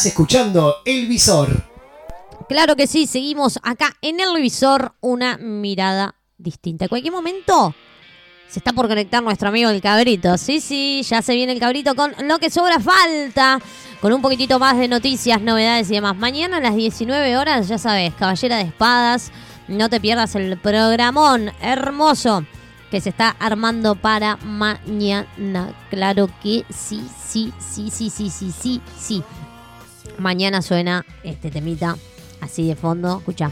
Speaker 1: Estás escuchando El Visor.
Speaker 3: Claro que sí, seguimos acá en el visor una mirada distinta. En cualquier momento se está por conectar nuestro amigo el cabrito. Sí, sí, ya se viene el cabrito con lo que sobra falta. Con un poquitito más de noticias, novedades y demás. Mañana a las 19 horas, ya sabes, Caballera de Espadas. No te pierdas el programón hermoso que se está armando para mañana. Claro que sí, sí, sí, sí, sí, sí, sí, sí. Mañana suena este temita así de fondo. Escucha.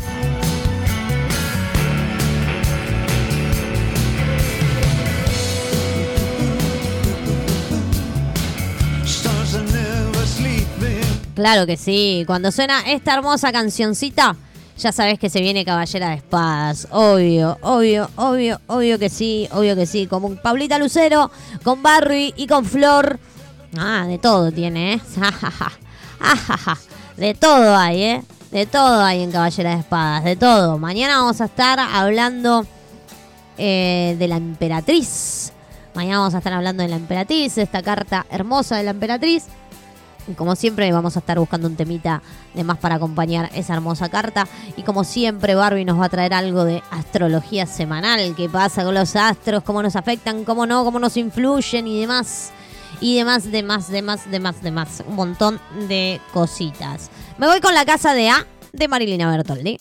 Speaker 3: Claro que sí. Cuando suena esta hermosa cancioncita, ya sabes que se viene Caballera de Espadas. Obvio, obvio, obvio, obvio que sí, obvio que sí. Como Pablita Lucero, con Barry y con Flor. Ah, de todo tiene, ¿eh? Ajaja. De todo hay, ¿eh? De todo hay en Caballera de Espadas, de todo. Mañana vamos a estar hablando eh, de la emperatriz. Mañana vamos a estar hablando de la emperatriz, esta carta hermosa de la emperatriz. Y como siempre vamos a estar buscando un temita de más para acompañar esa hermosa carta. Y como siempre Barbie nos va a traer algo de astrología semanal. ¿Qué pasa con los astros? ¿Cómo nos afectan? ¿Cómo no? ¿Cómo nos influyen? Y demás. Y demás, demás, demás, demás, demás. Un montón de cositas. Me voy con la casa de A de Marilina Bertoldi.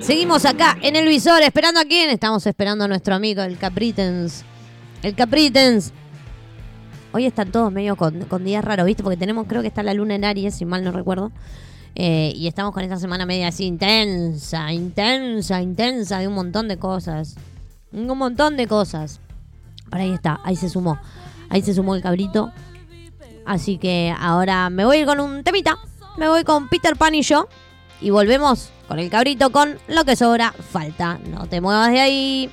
Speaker 3: Seguimos acá en el visor, esperando a quién. Estamos esperando a nuestro amigo, el Capritens. El Capritens. Hoy están todos medio con, días raros, ¿viste? Porque tenemos, creo que está la luna en Aries, si mal no recuerdo. Eh, y estamos con esta semana media así intensa, intensa, intensa de un montón de cosas. Un montón de cosas. Pero ahí está, ahí se sumó. Ahí se sumó el cabrito. Así que ahora me voy con un temita. Me voy con Peter Pan y yo y volvemos con el cabrito con lo que sobra falta. No te muevas de ahí.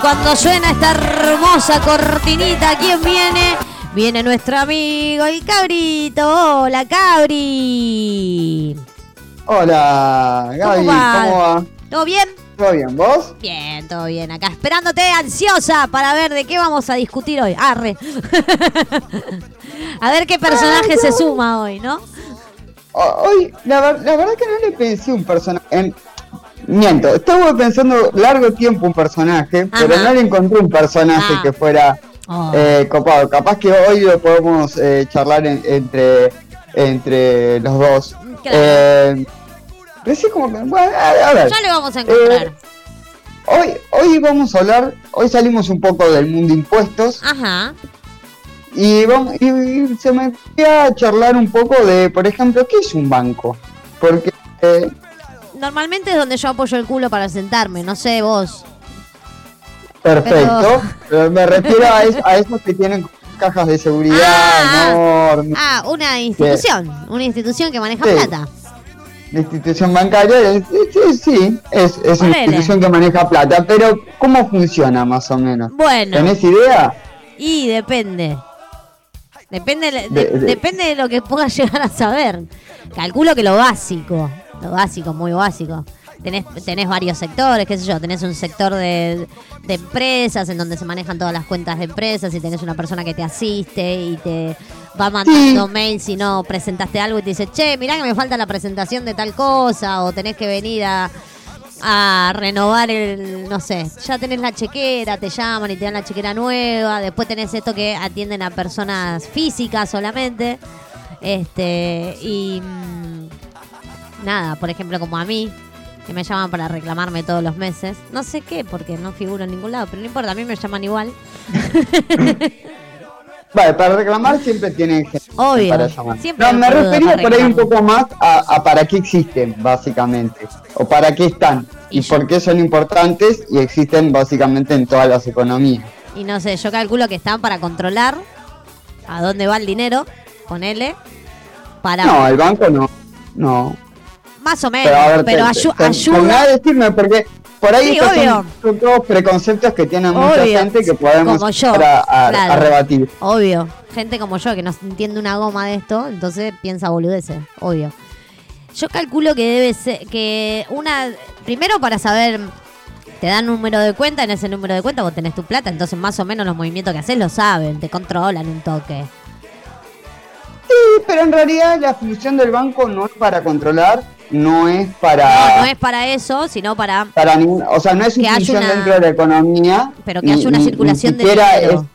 Speaker 3: Cuando suena esta hermosa cortinita, ¿quién viene? Viene nuestro amigo el cabrito. Hola, cabri.
Speaker 8: Hola, Gaby, ¿cómo va?
Speaker 3: ¿Todo bien?
Speaker 8: ¿Todo bien? ¿Vos?
Speaker 3: Bien, todo bien. Acá esperándote ansiosa para ver de qué vamos a discutir hoy. Arre. a ver qué personaje se suma hoy, ¿no?
Speaker 8: Hoy, la, ver- la verdad que no le pensé un personaje. en- Miento, estuve pensando largo tiempo un personaje, pero no le encontré un personaje
Speaker 3: Ah.
Speaker 8: que fuera
Speaker 3: Oh.
Speaker 8: eh, copado. Capaz que hoy lo podemos eh, charlar en- entre, entre los dos.
Speaker 3: Claro.
Speaker 8: Eh, pero sí, como que. Bueno, a, ver.
Speaker 3: Ya le vamos a encontrar.
Speaker 8: Hoy, hoy vamos a hablar. Hoy salimos un poco del mundo impuestos.
Speaker 3: Ajá.
Speaker 8: Y, vamos, y, y se me quería a charlar un poco de, por ejemplo, ¿qué es un banco? Porque eh,
Speaker 3: Normalmente es donde yo apoyo el culo para sentarme, no sé vos.
Speaker 8: perfecto, pero me refiero a, es- a esos que tienen cajas de seguridad enormes,
Speaker 3: Ah, una institución, una institución que maneja
Speaker 8: Sí.
Speaker 3: plata.
Speaker 8: la institución bancaria, es- es- sí, es, es una institución que maneja plata, pero ¿cómo funciona más o menos?
Speaker 3: Bueno.
Speaker 8: ¿Tenés idea?
Speaker 3: Y depende. Depende, de-
Speaker 8: De- de-
Speaker 3: depende de lo que puedas llegar a saber. Calculo que lo básico, lo básico, muy básico. Tenés, tenés varios sectores, qué sé yo, tenés un sector de, de empresas en donde se manejan todas las cuentas de empresas y tenés una persona que te asiste y te va mandando mails si no presentaste algo y te dice, che, mirá que me falta la presentación de tal cosa o tenés que venir a, a renovar el, no sé, ya tenés la chequera, te llaman y te dan la chequera nueva, después tenés esto que atienden a personas físicas solamente, este, y mm, nada, por ejemplo como a mí, que me llaman para reclamarme todos los meses, no sé qué, porque no figuro en ningún lado, pero no importa, a mí me llaman igual.
Speaker 8: Vale, para reclamar siempre tienen gente
Speaker 3: Obvio,
Speaker 8: para llamar. no, me refería por ahí un poco más a, a para qué existen, básicamente. O para qué están. Y, por qué son importantes y existen básicamente en todas las economías.
Speaker 3: Y no sé, yo calculo que están para controlar a dónde va el dinero, ponele, para...
Speaker 8: No, el banco no. No.
Speaker 3: Más o menos,
Speaker 8: Pero, ver,
Speaker 3: pero
Speaker 8: te-
Speaker 3: ayu-
Speaker 8: te-
Speaker 3: ayuda.
Speaker 8: de decirme, porque por ahí
Speaker 3: Sí,
Speaker 8: estos son, todos preconceptos que tienen mucha gente que podemos
Speaker 3: como yo,
Speaker 8: a, a-
Speaker 3: claro.
Speaker 8: a rebatir.
Speaker 3: Obvio, gente como yo que no entiende una goma de esto, entonces piensa boludeces, obvio. Yo calculo que debe ser que una primero para saber te dan número de cuenta, en ese número de cuenta vos tenés tu plata, entonces más o menos los movimientos que haces lo saben, te controlan un toque.
Speaker 8: Sí, pero en realidad la función del banco no es para controlar, no es para...
Speaker 3: No, no es para eso, sino para
Speaker 8: para ningún, o sea, no es función
Speaker 3: una-
Speaker 8: dentro de la economía,
Speaker 3: Pero que haya una circulación de dinero.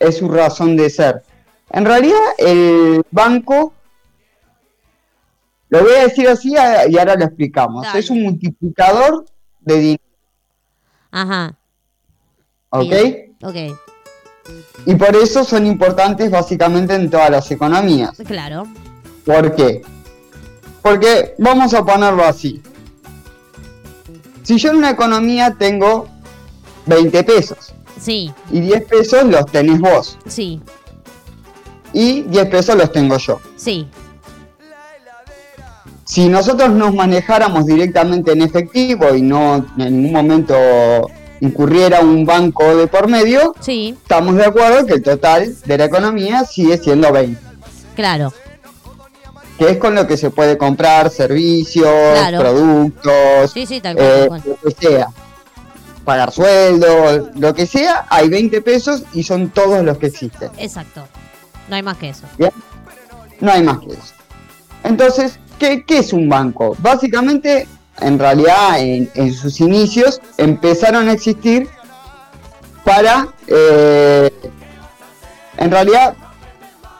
Speaker 8: Es, es su razón de ser. En realidad, el banco, lo voy a decir así y ahora lo explicamos,
Speaker 3: Dale.
Speaker 8: es un multiplicador de dinero,
Speaker 3: Ajá.
Speaker 8: ¿ok?
Speaker 3: bien, Ok,
Speaker 8: Y por eso son importantes básicamente en todas las economías.
Speaker 3: claro.
Speaker 8: ¿Por qué? Porque vamos a ponerlo así. Si yo en una economía tengo 20 pesos
Speaker 3: Sí,
Speaker 8: y 10 pesos los tenés vos
Speaker 3: sí,
Speaker 8: y 10 pesos los tengo yo.
Speaker 3: sí.
Speaker 8: Si nosotros nos manejáramos directamente en efectivo y no en ningún momento incurriera un banco de por medio,
Speaker 3: Sí,
Speaker 8: estamos de acuerdo que el total de la economía sigue siendo 20,
Speaker 3: claro.
Speaker 8: Que es con lo que se puede comprar servicios,
Speaker 3: Claro.
Speaker 8: productos,
Speaker 3: Sí, sí, tal cual,
Speaker 8: eh,
Speaker 3: tal cual.
Speaker 8: lo que sea. Pagar sueldo, lo que sea, hay 20 pesos y son todos los que existen.
Speaker 3: Exacto. No hay más que eso.
Speaker 8: ¿Bien? No hay más que eso. Entonces, ¿qué, qué es un banco? Básicamente, en realidad, en, en sus inicios, empezaron a existir para, eh, en realidad,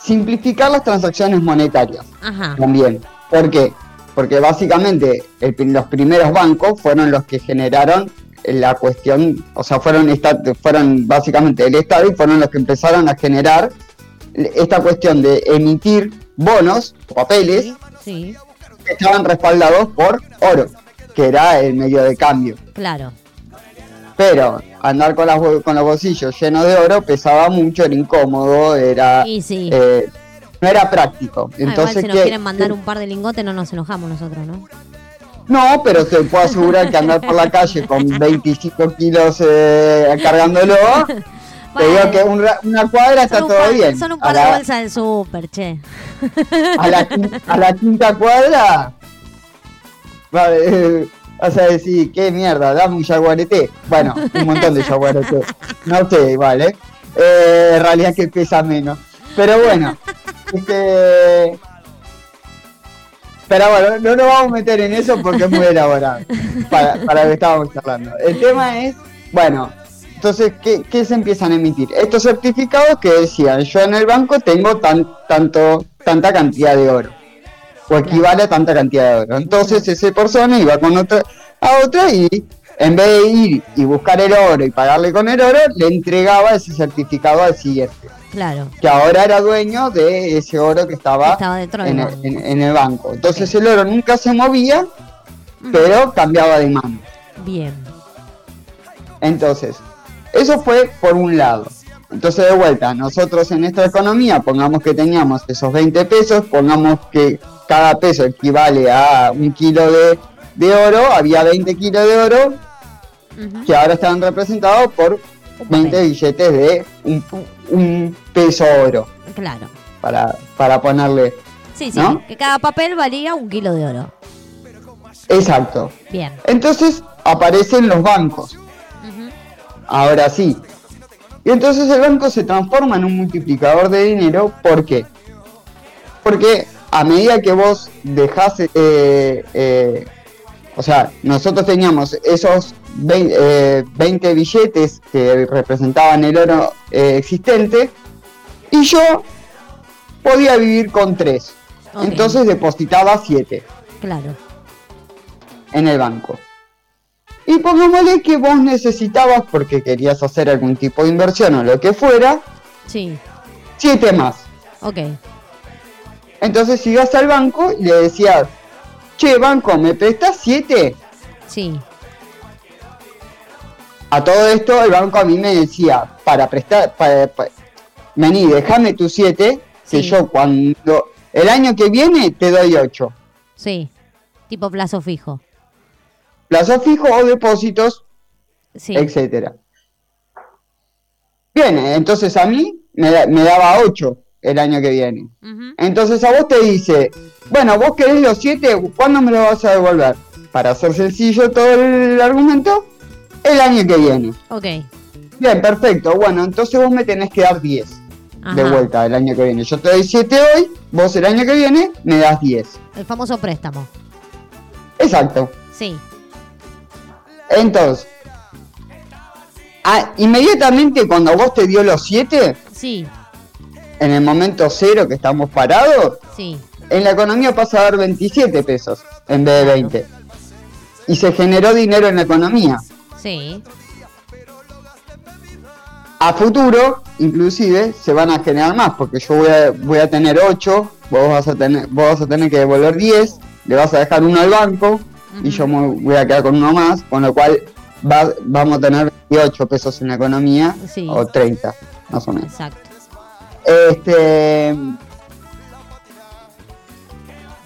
Speaker 8: simplificar las transacciones monetarias
Speaker 3: Ajá.
Speaker 8: también. ¿Por qué? Porque básicamente el los primeros bancos fueron los que generaron la cuestión, o sea, fueron, fueron básicamente el Estado y fueron los que empezaron a generar esta cuestión de emitir bonos, papeles,
Speaker 3: Sí,
Speaker 8: que estaban respaldados por oro, que era el medio de cambio.
Speaker 3: claro.
Speaker 8: Pero andar con, las, con los bolsillos llenos de oro pesaba mucho, era incómodo, era...
Speaker 3: Sí.
Speaker 8: eh, no era práctico.
Speaker 3: Ah, igual
Speaker 8: Entonces,
Speaker 3: si nos
Speaker 8: ¿qué-
Speaker 3: quieren mandar un par de lingotes no nos enojamos nosotros, ¿no?
Speaker 8: No, pero te puedo asegurar que andar por la calle con 25 kilos eh, cargándolo, te digo que un una cuadra está
Speaker 3: un
Speaker 8: todo
Speaker 3: par,
Speaker 8: bien.
Speaker 3: son un
Speaker 8: A
Speaker 3: par de
Speaker 8: la-
Speaker 3: bolsas del súper, che.
Speaker 8: a la, a la quinta cuadra va, eh, vas a decir, qué mierda, dame un jaguarete. Bueno, un montón de jaguarete. No sé, vale. Eh, en realidad que pesa menos. Pero bueno, este... Pero bueno, no nos vamos a meter en eso porque es muy elaborado para, para lo que estábamos charlando. El tema es, bueno, entonces, ¿qué, qué se empiezan a emitir? Estos certificados que decían, yo en el banco tengo tan, tanto, tanta cantidad de oro, o equivale a tanta cantidad de oro. Entonces, esa persona iba con otra, a otra y en vez de ir y buscar el oro y pagarle con el oro, le entregaba ese certificado al siguiente,
Speaker 3: Claro.
Speaker 8: que ahora era dueño de ese oro que estaba,
Speaker 3: Estaba dentro
Speaker 8: en, el,
Speaker 3: banco.
Speaker 8: en- en el banco. Entonces, el oro nunca se movía, pero cambiaba de mano.
Speaker 3: Bien.
Speaker 8: Entonces, eso fue por un lado. Entonces, de vuelta, nosotros en nuestra economía, pongamos que teníamos esos 20 pesos, pongamos que cada peso equivale a un kilo de, de oro, había 20 kilos de oro que ahora están representados por 20 billetes de un, un peso oro,
Speaker 3: Claro.
Speaker 8: para, para ponerle.
Speaker 3: Sí, sí.
Speaker 8: ¿No?
Speaker 3: Que cada papel valía un kilo de oro.
Speaker 8: Exacto.
Speaker 3: Bien.
Speaker 8: Entonces aparecen los bancos. Ahora sí. Y entonces el banco se transforma en un multiplicador de dinero. ¿Por qué? Porque a medida que vos dejás, eh, eh, o sea, nosotros teníamos esos 20, eh, 20 billetes que representaban el oro existente y yo podía vivir con 3.
Speaker 3: Ok.
Speaker 8: Entonces depositaba 7
Speaker 3: Claro.
Speaker 8: en el banco. Y pongámosle que vos necesitabas, porque querías hacer algún tipo de inversión o lo que fuera,
Speaker 3: Sí.
Speaker 8: 7 más.
Speaker 3: Ok.
Speaker 8: Entonces ibas al banco y le decías, che, banco, ¿me prestas 7?
Speaker 3: Sí.
Speaker 8: A todo esto el banco a mí me decía, para prestar, para, para- vení, déjame tus 7, que
Speaker 3: Sí.
Speaker 8: yo cuando, el año que viene te doy 8.
Speaker 3: Sí. Tipo plazo fijo.
Speaker 8: Plazo fijo o depósitos,
Speaker 3: Sí.
Speaker 8: etcétera. Bien, entonces a mí me, me daba 8 el año que viene. Entonces a vos te dice, bueno, vos querés los 7, ¿cuándo me lo vas a devolver? Para hacer sencillo todo el argumento, el año que viene.
Speaker 3: Ok.
Speaker 8: Bien, perfecto. Bueno, entonces vos me tenés que dar 10 de vuelta el año que viene. Yo te doy 7 hoy, vos el año que viene me das 10.
Speaker 3: El famoso préstamo.
Speaker 8: Exacto.
Speaker 3: Sí.
Speaker 8: Entonces, ah, inmediatamente cuando vos te dio los 7,
Speaker 3: Sí.
Speaker 8: En el momento cero que estamos parados,
Speaker 3: Sí.
Speaker 8: en la economía pasa a dar 27 pesos en vez de 20. Y se generó dinero en la economía.
Speaker 3: Sí.
Speaker 8: A futuro, inclusive, se van a generar más, porque yo voy a, voy a tener 8, vos vas a tener, vos vas a tener que devolver 10, le vas a dejar uno al banco, y yo me voy a quedar con uno más, con lo cual va- vamos a tener 28 pesos en la economía,
Speaker 3: Sí.
Speaker 8: o 30, más o menos.
Speaker 3: Exacto.
Speaker 8: Este,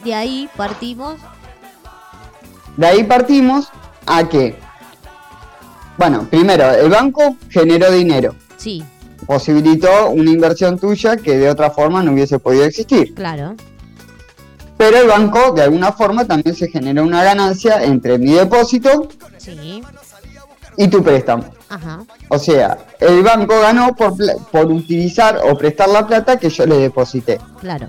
Speaker 3: De ahí partimos.
Speaker 8: de ahí partimos a que, bueno, primero, el banco generó dinero,
Speaker 3: Sí.
Speaker 8: posibilitó una inversión tuya que de otra forma no hubiese podido existir.
Speaker 3: Claro.
Speaker 8: Pero el banco, de alguna forma, también se generó una ganancia entre mi depósito
Speaker 3: Sí.
Speaker 8: y tu préstamo.
Speaker 3: Ajá.
Speaker 8: O sea, el banco ganó por, por utilizar o prestar la plata que yo le deposité.
Speaker 3: Claro.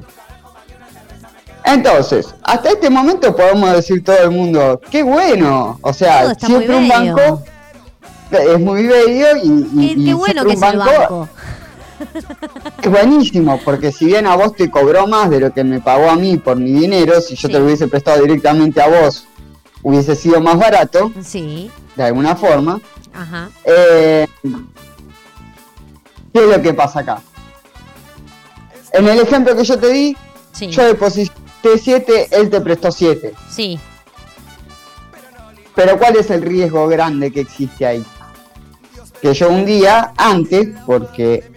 Speaker 8: Entonces, hasta este momento podemos decir todo el mundo, qué bueno. O sea, siempre un banco es muy bello y, y-
Speaker 3: Qué,
Speaker 8: y
Speaker 3: qué bueno que es
Speaker 8: un
Speaker 3: el
Speaker 8: banco
Speaker 3: banco.
Speaker 8: es buenísimo, porque si bien a vos te cobró más de lo que me pagó a mí por mi dinero, si yo te lo hubiese prestado directamente a vos, hubiese sido más barato,
Speaker 3: Sí.
Speaker 8: de alguna forma.
Speaker 3: Ajá.
Speaker 8: Eh, ¿Qué es lo que pasa acá? En el ejemplo que yo te di,
Speaker 3: Sí.
Speaker 8: yo deposité 7, él te prestó 7.
Speaker 3: Sí.
Speaker 8: Pero ¿cuál es el riesgo grande que existe ahí? Que yo un día antes, porque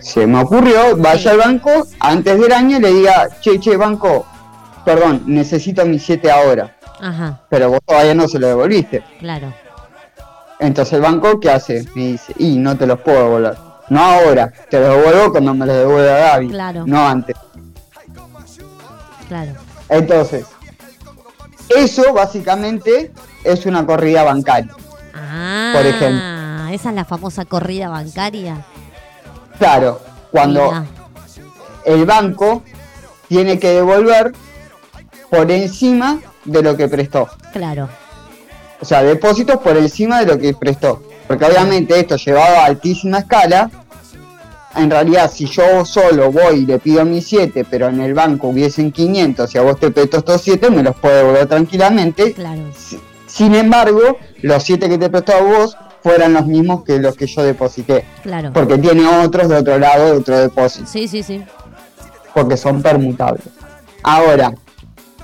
Speaker 8: se me ocurrió, vaya al banco antes del año y le diga, che, che, banco, perdón, necesito mis 7 ahora,
Speaker 3: Ajá,
Speaker 8: pero vos todavía no se lo devolviste.
Speaker 3: claro.
Speaker 8: Entonces el banco, ¿qué hace? Me dice, y no te los puedo devolver. No ahora, te los devuelvo cuando me los devuelva Gaby,
Speaker 3: Claro.
Speaker 8: no antes.
Speaker 3: Claro.
Speaker 8: Entonces, eso básicamente es una corrida bancaria.
Speaker 3: Ah,
Speaker 8: Por ejemplo.
Speaker 3: esa es la famosa corrida bancaria.
Speaker 8: Claro, cuando
Speaker 3: Mira,
Speaker 8: el banco tiene que devolver por encima de lo que prestó.
Speaker 3: Claro,
Speaker 8: O sea, depósitos por encima de lo que prestó. Porque obviamente esto llevado a altísima escala, en realidad si yo solo voy y le pido mis 7, pero en el banco hubiesen 500 y a vos te presto estos 7, me los puedo devolver tranquilamente.
Speaker 3: claro.
Speaker 8: Sin embargo, los 7 que te prestó a vos fueran los mismos que los que yo deposité.
Speaker 3: Claro.
Speaker 8: Porque tiene otros de otro lado de otro depósito.
Speaker 3: Sí, sí, sí.
Speaker 8: porque son permutables. Ahora,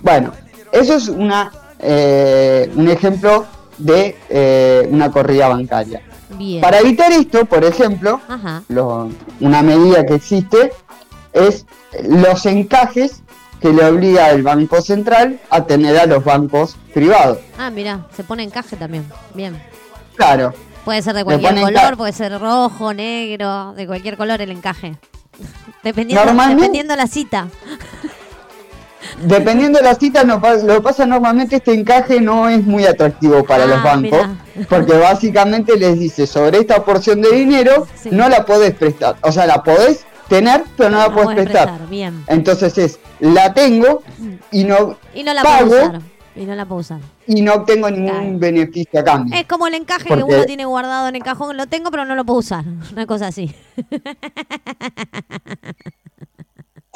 Speaker 8: bueno, eso es una eh, un ejemplo de eh, una corrida bancaria.
Speaker 3: Bien.
Speaker 8: Para evitar esto, por ejemplo, lo- una medida que existe es los encajes que le obliga el Banco Central a tener a los bancos privados.
Speaker 3: Ah, mira, se pone encaje también. Bien.
Speaker 8: Claro,
Speaker 3: Puede ser de cualquier color, puede ser rojo, negro, de cualquier color el encaje. Dependiendo,
Speaker 8: Normalmente-
Speaker 3: dependiendo la cita.
Speaker 8: Dependiendo de la cita, no lo que pasa normalmente este encaje no es muy atractivo para
Speaker 3: Ah,
Speaker 8: los bancos,
Speaker 3: mirá.
Speaker 8: porque básicamente les dice sobre esta porción de dinero
Speaker 3: Sí.
Speaker 8: no la podés prestar, o sea, la podés tener, pero no la
Speaker 3: La
Speaker 8: podés prestar.
Speaker 3: prestar, bien.
Speaker 8: Entonces es, la tengo y no
Speaker 3: Y no la
Speaker 8: pago
Speaker 3: puedo usar. Y no la puedo usar.
Speaker 8: y no obtengo ningún
Speaker 3: Claro.
Speaker 8: beneficio a cambio.
Speaker 3: Es como el encaje que uno tiene guardado en el cajón. Lo tengo, pero no lo puedo usar. Una cosa así.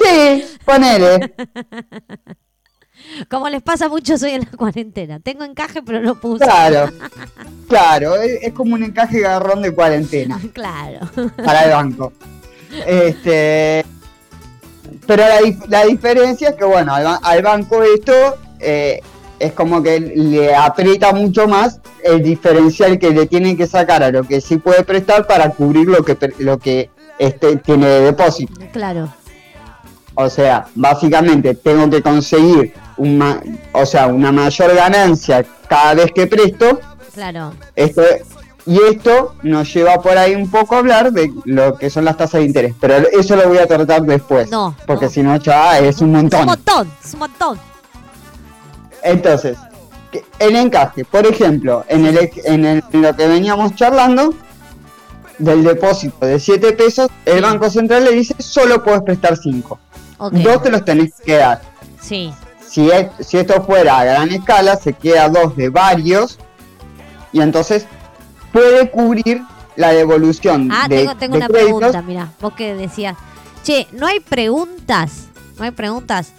Speaker 8: Sí, ponele.
Speaker 3: Como les pasa mucho hoy en la cuarentena. Tengo encaje, pero no usar.
Speaker 8: Claro, claro, es, es como un encaje garrón de cuarentena.
Speaker 3: Claro.
Speaker 8: para el banco. Este, pero la, la diferencia es que, bueno, al, al banco esto eh, es como que le aprieta mucho más el diferencial que le tienen que sacar a lo que sí puede prestar para cubrir lo que lo que este tiene de depósito.
Speaker 3: Claro.
Speaker 8: O sea, básicamente tengo que conseguir una, o sea, una mayor ganancia cada vez que presto
Speaker 3: Claro.
Speaker 8: esto, y esto nos lleva por ahí un poco a hablar de lo que son las tasas de interés, pero eso lo voy a tratar después,
Speaker 3: No,
Speaker 8: porque
Speaker 3: no.
Speaker 8: si no ya es un
Speaker 3: Es un
Speaker 8: montón.
Speaker 3: montón. Es un montón.
Speaker 8: Entonces, el encaje, por ejemplo, en, el, en, el- en lo que veníamos charlando, del depósito de 7 pesos, el Banco Central le dice solo puedes prestar 5. Dos te los tenés que dar.
Speaker 3: Sí.
Speaker 8: Si, es- si esto fuera a gran escala, se queda dos de varios y entonces puede cubrir la devolución
Speaker 3: Ah,
Speaker 8: de,
Speaker 3: tengo, tengo
Speaker 8: de
Speaker 3: una
Speaker 8: créditos.
Speaker 3: pregunta, mira, vos que decías, che, no hay preguntas, no hay preguntas.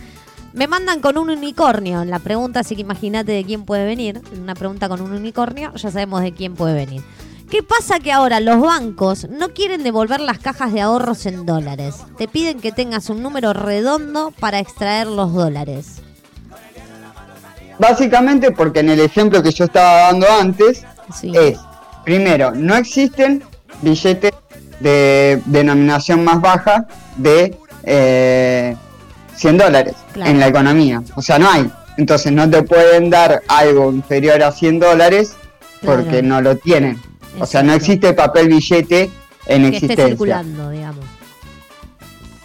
Speaker 3: Me mandan con un unicornio, la pregunta, así que imagínate de quién puede venir, una pregunta con un unicornio, ya sabemos de quién puede venir. ¿Qué pasa que ahora los bancos no quieren devolver las cajas de ahorros en dólares? Te piden que tengas un número redondo para extraer los dólares.
Speaker 8: Básicamente porque en el ejemplo que yo estaba dando antes
Speaker 3: Sí.
Speaker 8: es, primero, no existen billetes de denominación más baja de eh, 100 dólares
Speaker 3: Claro.
Speaker 8: en la economía. O sea, no hay. Entonces no te pueden dar algo inferior a 100 dólares porque
Speaker 3: Claro.
Speaker 8: no lo tienen. O sea, no existe papel billete en
Speaker 3: Que esté
Speaker 8: existencia.
Speaker 3: circulando, digamos.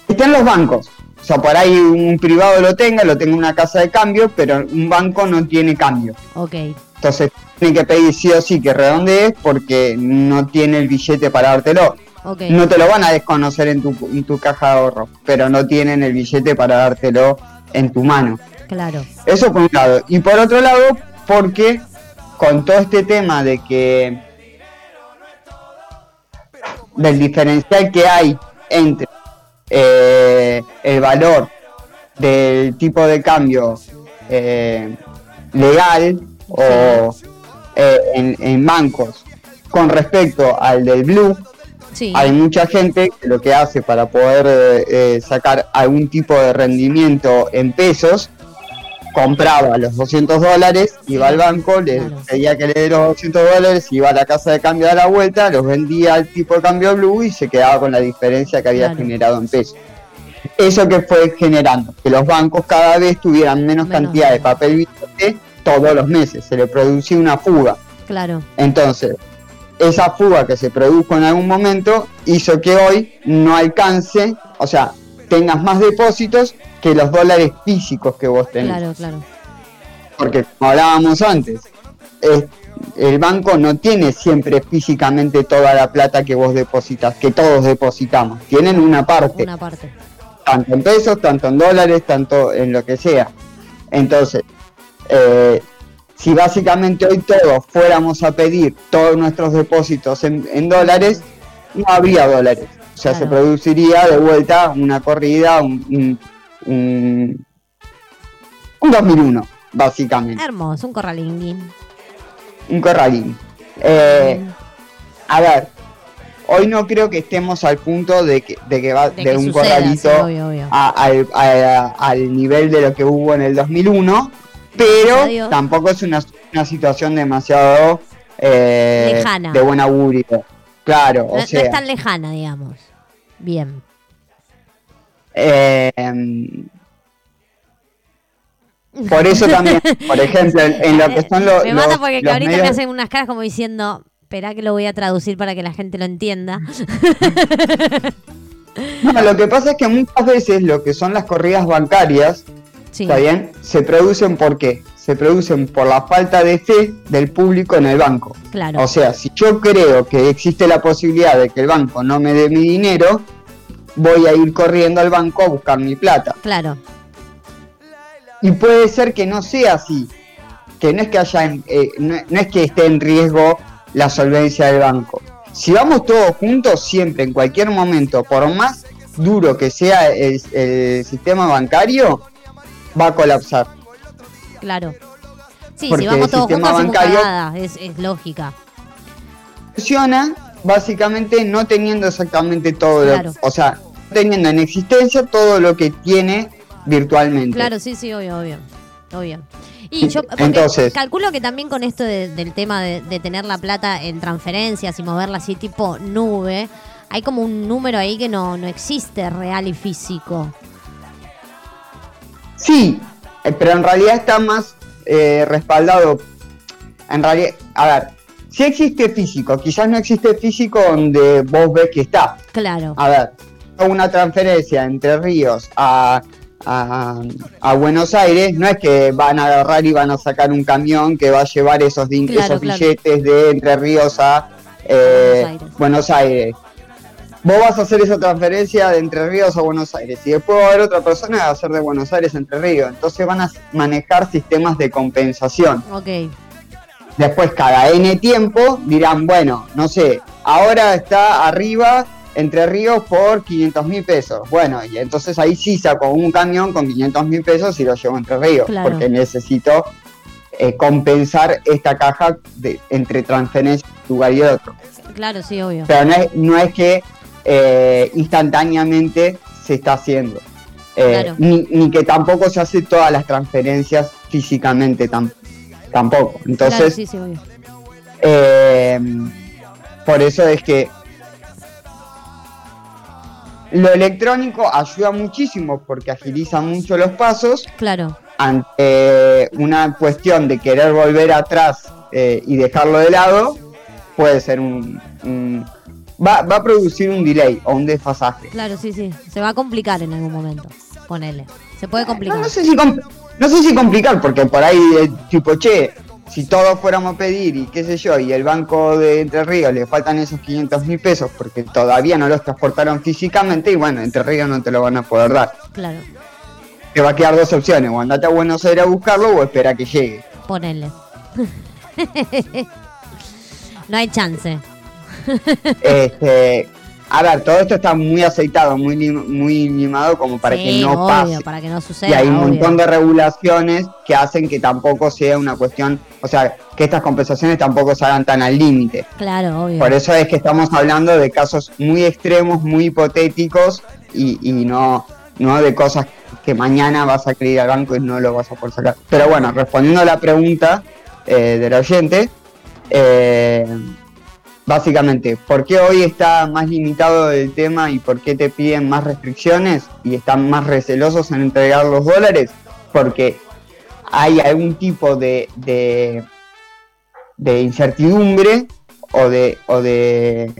Speaker 8: Está en los bancos. O sea, por ahí un privado lo tenga, lo tenga en una casa de cambio, pero un banco no tiene cambio.
Speaker 3: Ok,
Speaker 8: Entonces tiene que pedir sí o sí que redondees porque no tiene el billete para dártelo.
Speaker 3: ok.
Speaker 8: No te lo van a desconocer en tu, en tu caja de ahorro, pero no tienen el billete para dártelo en tu mano.
Speaker 3: Claro.
Speaker 8: Eso por un lado. Y por otro lado, porque con todo este tema de que del diferencial que hay entre eh, el valor del tipo de cambio eh, legal o eh, en, en bancos con respecto al del blue,
Speaker 3: Sí.
Speaker 8: hay mucha gente que lo que hace para poder eh, sacar algún tipo de rendimiento en pesos compraba los 200 dólares, iba al banco, le pedía que le dé los 200 dólares, iba a la casa de cambio a la vuelta, los vendía al tipo de cambio blue y se quedaba con la diferencia que había
Speaker 3: Claro.
Speaker 8: generado en pesos. Eso que fue generando, que los bancos cada vez tuvieran menos,
Speaker 3: Menos
Speaker 8: cantidad de papel billete todos los meses, se le producía una fuga.
Speaker 3: Claro.
Speaker 8: Entonces, esa fuga que se produjo en algún momento hizo que hoy no alcance, o sea, tengas más depósitos que los dólares físicos que vos tenés.
Speaker 3: Claro, claro.
Speaker 8: Porque como hablábamos antes, es- el banco no tiene siempre físicamente toda la plata que vos depositas, que todos depositamos. Tienen una parte,
Speaker 3: Una parte.
Speaker 8: tanto en pesos, tanto en dólares, tanto en lo que sea. Entonces, eh, si básicamente hoy todos fuéramos a pedir todos nuestros depósitos en, en dólares, no habría dólares. O sea, se produciría de vuelta una corrida, un, un, un, un 2001, básicamente.
Speaker 3: Hermoso, un corralingui.
Speaker 8: Un corralín. Eh, a ver, hoy no creo que estemos al punto de que, de que va
Speaker 3: De
Speaker 8: de,
Speaker 3: que
Speaker 8: un
Speaker 3: suceda,
Speaker 8: corralito
Speaker 3: sí, obvio, obvio.
Speaker 8: a- al, a- al nivel de lo que hubo en el 2001, pero tampoco es una, una situación demasiado eh,
Speaker 3: Lejana.
Speaker 8: de buen augurio. Claro,
Speaker 3: No,
Speaker 8: o
Speaker 3: no
Speaker 8: sea,
Speaker 3: es tan lejana, digamos. Bien.
Speaker 8: Eh, por eso también, por ejemplo, en, lo que son los,
Speaker 3: me mata porque
Speaker 8: los
Speaker 3: ahorita me hacen unas caras como diciendo, espera que lo voy a traducir para que la gente lo entienda.
Speaker 8: No, lo que pasa es que muchas veces lo que son las corridas bancarias,
Speaker 3: Sí.
Speaker 8: ¿está bien? Se producen por qué? Se producen por la falta de fe del público en el banco.
Speaker 3: Claro.
Speaker 8: O sea, si yo creo que existe la posibilidad de que el banco no me dé mi dinero, voy a ir corriendo al banco a buscar mi plata.
Speaker 3: Claro.
Speaker 8: Y puede ser que no sea así, que no es que haya, en- eh, no, no es que esté en riesgo la solvencia del banco. Si vamos todos juntos, siempre, en cualquier momento, por más duro que sea el, el sistema bancario, va a colapsar.
Speaker 3: Claro. Sí,
Speaker 8: Porque
Speaker 3: si vamos todos juntos
Speaker 8: bancario-
Speaker 3: es, es lógica.
Speaker 8: Funciona básicamente no teniendo exactamente todo
Speaker 3: Claro.
Speaker 8: lo, o sea, teniendo en existencia todo lo que tiene virtualmente.
Speaker 3: Claro, sí, sí, obvio, obvio. Obvio. Y yo
Speaker 8: Entonces-
Speaker 3: calculo que también con esto de- del tema de, de tener la plata en transferencias y moverla así tipo nube, hay como un número ahí que no, no existe real y físico.
Speaker 8: Sí, eh, pero en realidad está más eh, respaldado. En realidad, a ver, si existe físico, quizás no existe físico donde vos ves que está.
Speaker 3: Claro.
Speaker 8: A ver, una transferencia entre Ríos a, a, a Buenos Aires, no es que van a agarrar y van a sacar un camión que va a llevar esos, din-
Speaker 3: Claro,
Speaker 8: esos
Speaker 3: claro.
Speaker 8: billetes de Entre Ríos a eh,
Speaker 3: Buenos Aires.
Speaker 8: Buenos Aires. Vos vas a hacer esa transferencia de Entre Ríos a Buenos Aires y después va a haber otra persona que va a hacer de Buenos Aires a Entre Ríos. Entonces van a manejar sistemas de compensación.
Speaker 3: Ok.
Speaker 8: Después cada N tiempo dirán, bueno, no sé, ahora está arriba Entre Ríos por 500 mil pesos. Bueno, y entonces ahí sí saco un camión con 500 mil pesos y lo llevo a Entre Ríos,
Speaker 3: Claro.
Speaker 8: porque necesito eh, compensar esta caja de, entre transferencia de un lugar y otro.
Speaker 3: Claro, sí, obvio.
Speaker 8: Pero no es, no es que eh, instantáneamente se está haciendo. Eh,
Speaker 3: Claro.
Speaker 8: ni, ni que tampoco se hace todas las transferencias físicamente tam- tampoco. Entonces,
Speaker 3: claro, sí, sí, obvio.
Speaker 8: eh, por eso es que lo electrónico ayuda muchísimo porque agiliza mucho los pasos
Speaker 3: Claro.
Speaker 8: ante una cuestión de querer volver atrás eh, y dejarlo de lado, puede ser un... un- va, va a producir un delay o un desfasaje.
Speaker 3: Claro, sí, sí. Se va a complicar en algún momento. Ponele. Se puede complicar.
Speaker 8: No, no sé si no sé si complicar, porque por ahí, eh, tipo, che, si todos fuéramos a pedir y qué sé yo, y el banco de Entre Ríos le faltan esos 500 mil pesos porque todavía no los transportaron físicamente, y bueno, Entre Ríos no te lo van a poder dar.
Speaker 3: Claro.
Speaker 8: Te va a quedar dos opciones, o andate a Buenos Aires a buscarlo o espera que llegue.
Speaker 3: Ponele. no hay chance.
Speaker 8: Este, a ver, todo esto está muy aceitado, muy, muy limado como para
Speaker 3: Sí,
Speaker 8: que no
Speaker 3: obvio,
Speaker 8: pase.
Speaker 3: para que no suceda.
Speaker 8: Y hay un montón de regulaciones que hacen que tampoco sea una cuestión, o sea, que estas compensaciones tampoco se hagan tan al límite.
Speaker 3: Claro, obvio.
Speaker 8: Por eso es que estamos hablando de casos muy extremos, muy hipotéticos y, y no, no de cosas que mañana vas a querer ir al banco y no lo vas a poder sacar. Pero bueno, respondiendo a la pregunta eh, del oyente, eh, básicamente, ¿por qué hoy está más limitado el tema y por qué te piden más restricciones y están más recelosos en entregar los dólares? Porque hay algún tipo de, de, incertidumbre o de, o de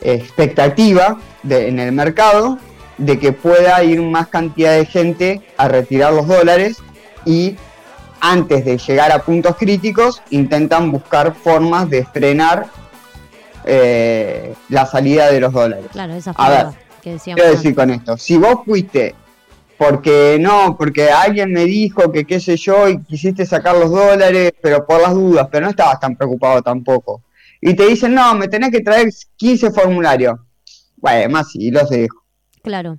Speaker 8: expectativa en el mercado de que pueda ir más cantidad de gente a retirar los dólares y antes de llegar a puntos críticos intentan buscar formas de frenar eh, la salida de los dólares.
Speaker 3: Claro, esa
Speaker 8: A ver,
Speaker 3: fue que decíamos.
Speaker 8: Quiero decir con esto, si vos fuiste porque no, porque alguien me dijo que qué sé yo y quisiste sacar los dólares, pero por las dudas, pero no estabas tan preocupado tampoco. Y te dicen, no, me tenés que traer 15 formularios. Bueno, más si los dejo.
Speaker 3: Claro,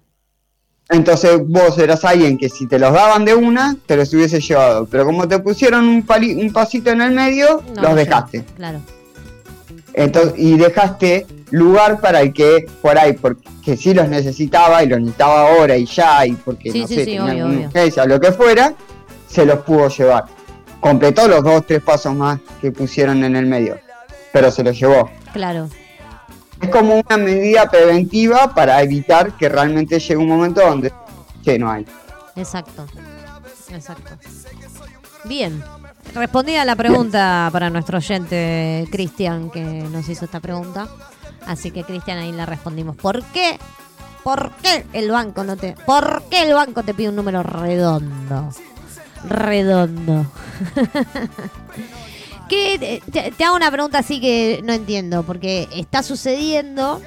Speaker 8: Entonces vos eras alguien que si te los daban de una, te los hubiese llevado. Pero como te pusieron un, pali- un pasito en el medio,
Speaker 3: no,
Speaker 8: los dejaste.
Speaker 3: Claro,
Speaker 8: Entonces, y dejaste lugar para el que por ahí, porque sí los necesitaba y los necesitaba ahora y ya, y porque
Speaker 3: Sí,
Speaker 8: no
Speaker 3: sí,
Speaker 8: sé,
Speaker 3: sí, obvio,
Speaker 8: lo que fuera, se los pudo llevar. Completó los dos, tres pasos más que pusieron en el medio, pero se los llevó.
Speaker 3: claro.
Speaker 8: Es como una medida preventiva para evitar que realmente llegue un momento donde que no hay.
Speaker 3: Exacto. Exacto. Bien. Respondí a la pregunta para nuestro oyente Cristian que nos hizo esta pregunta. Así que Cristian ahí le respondimos. ¿Por qué? ¿Por qué el banco no te ¿Por qué el banco te pide un número redondo? Redondo. que te, te hago una pregunta así que no entiendo, porque está sucediendo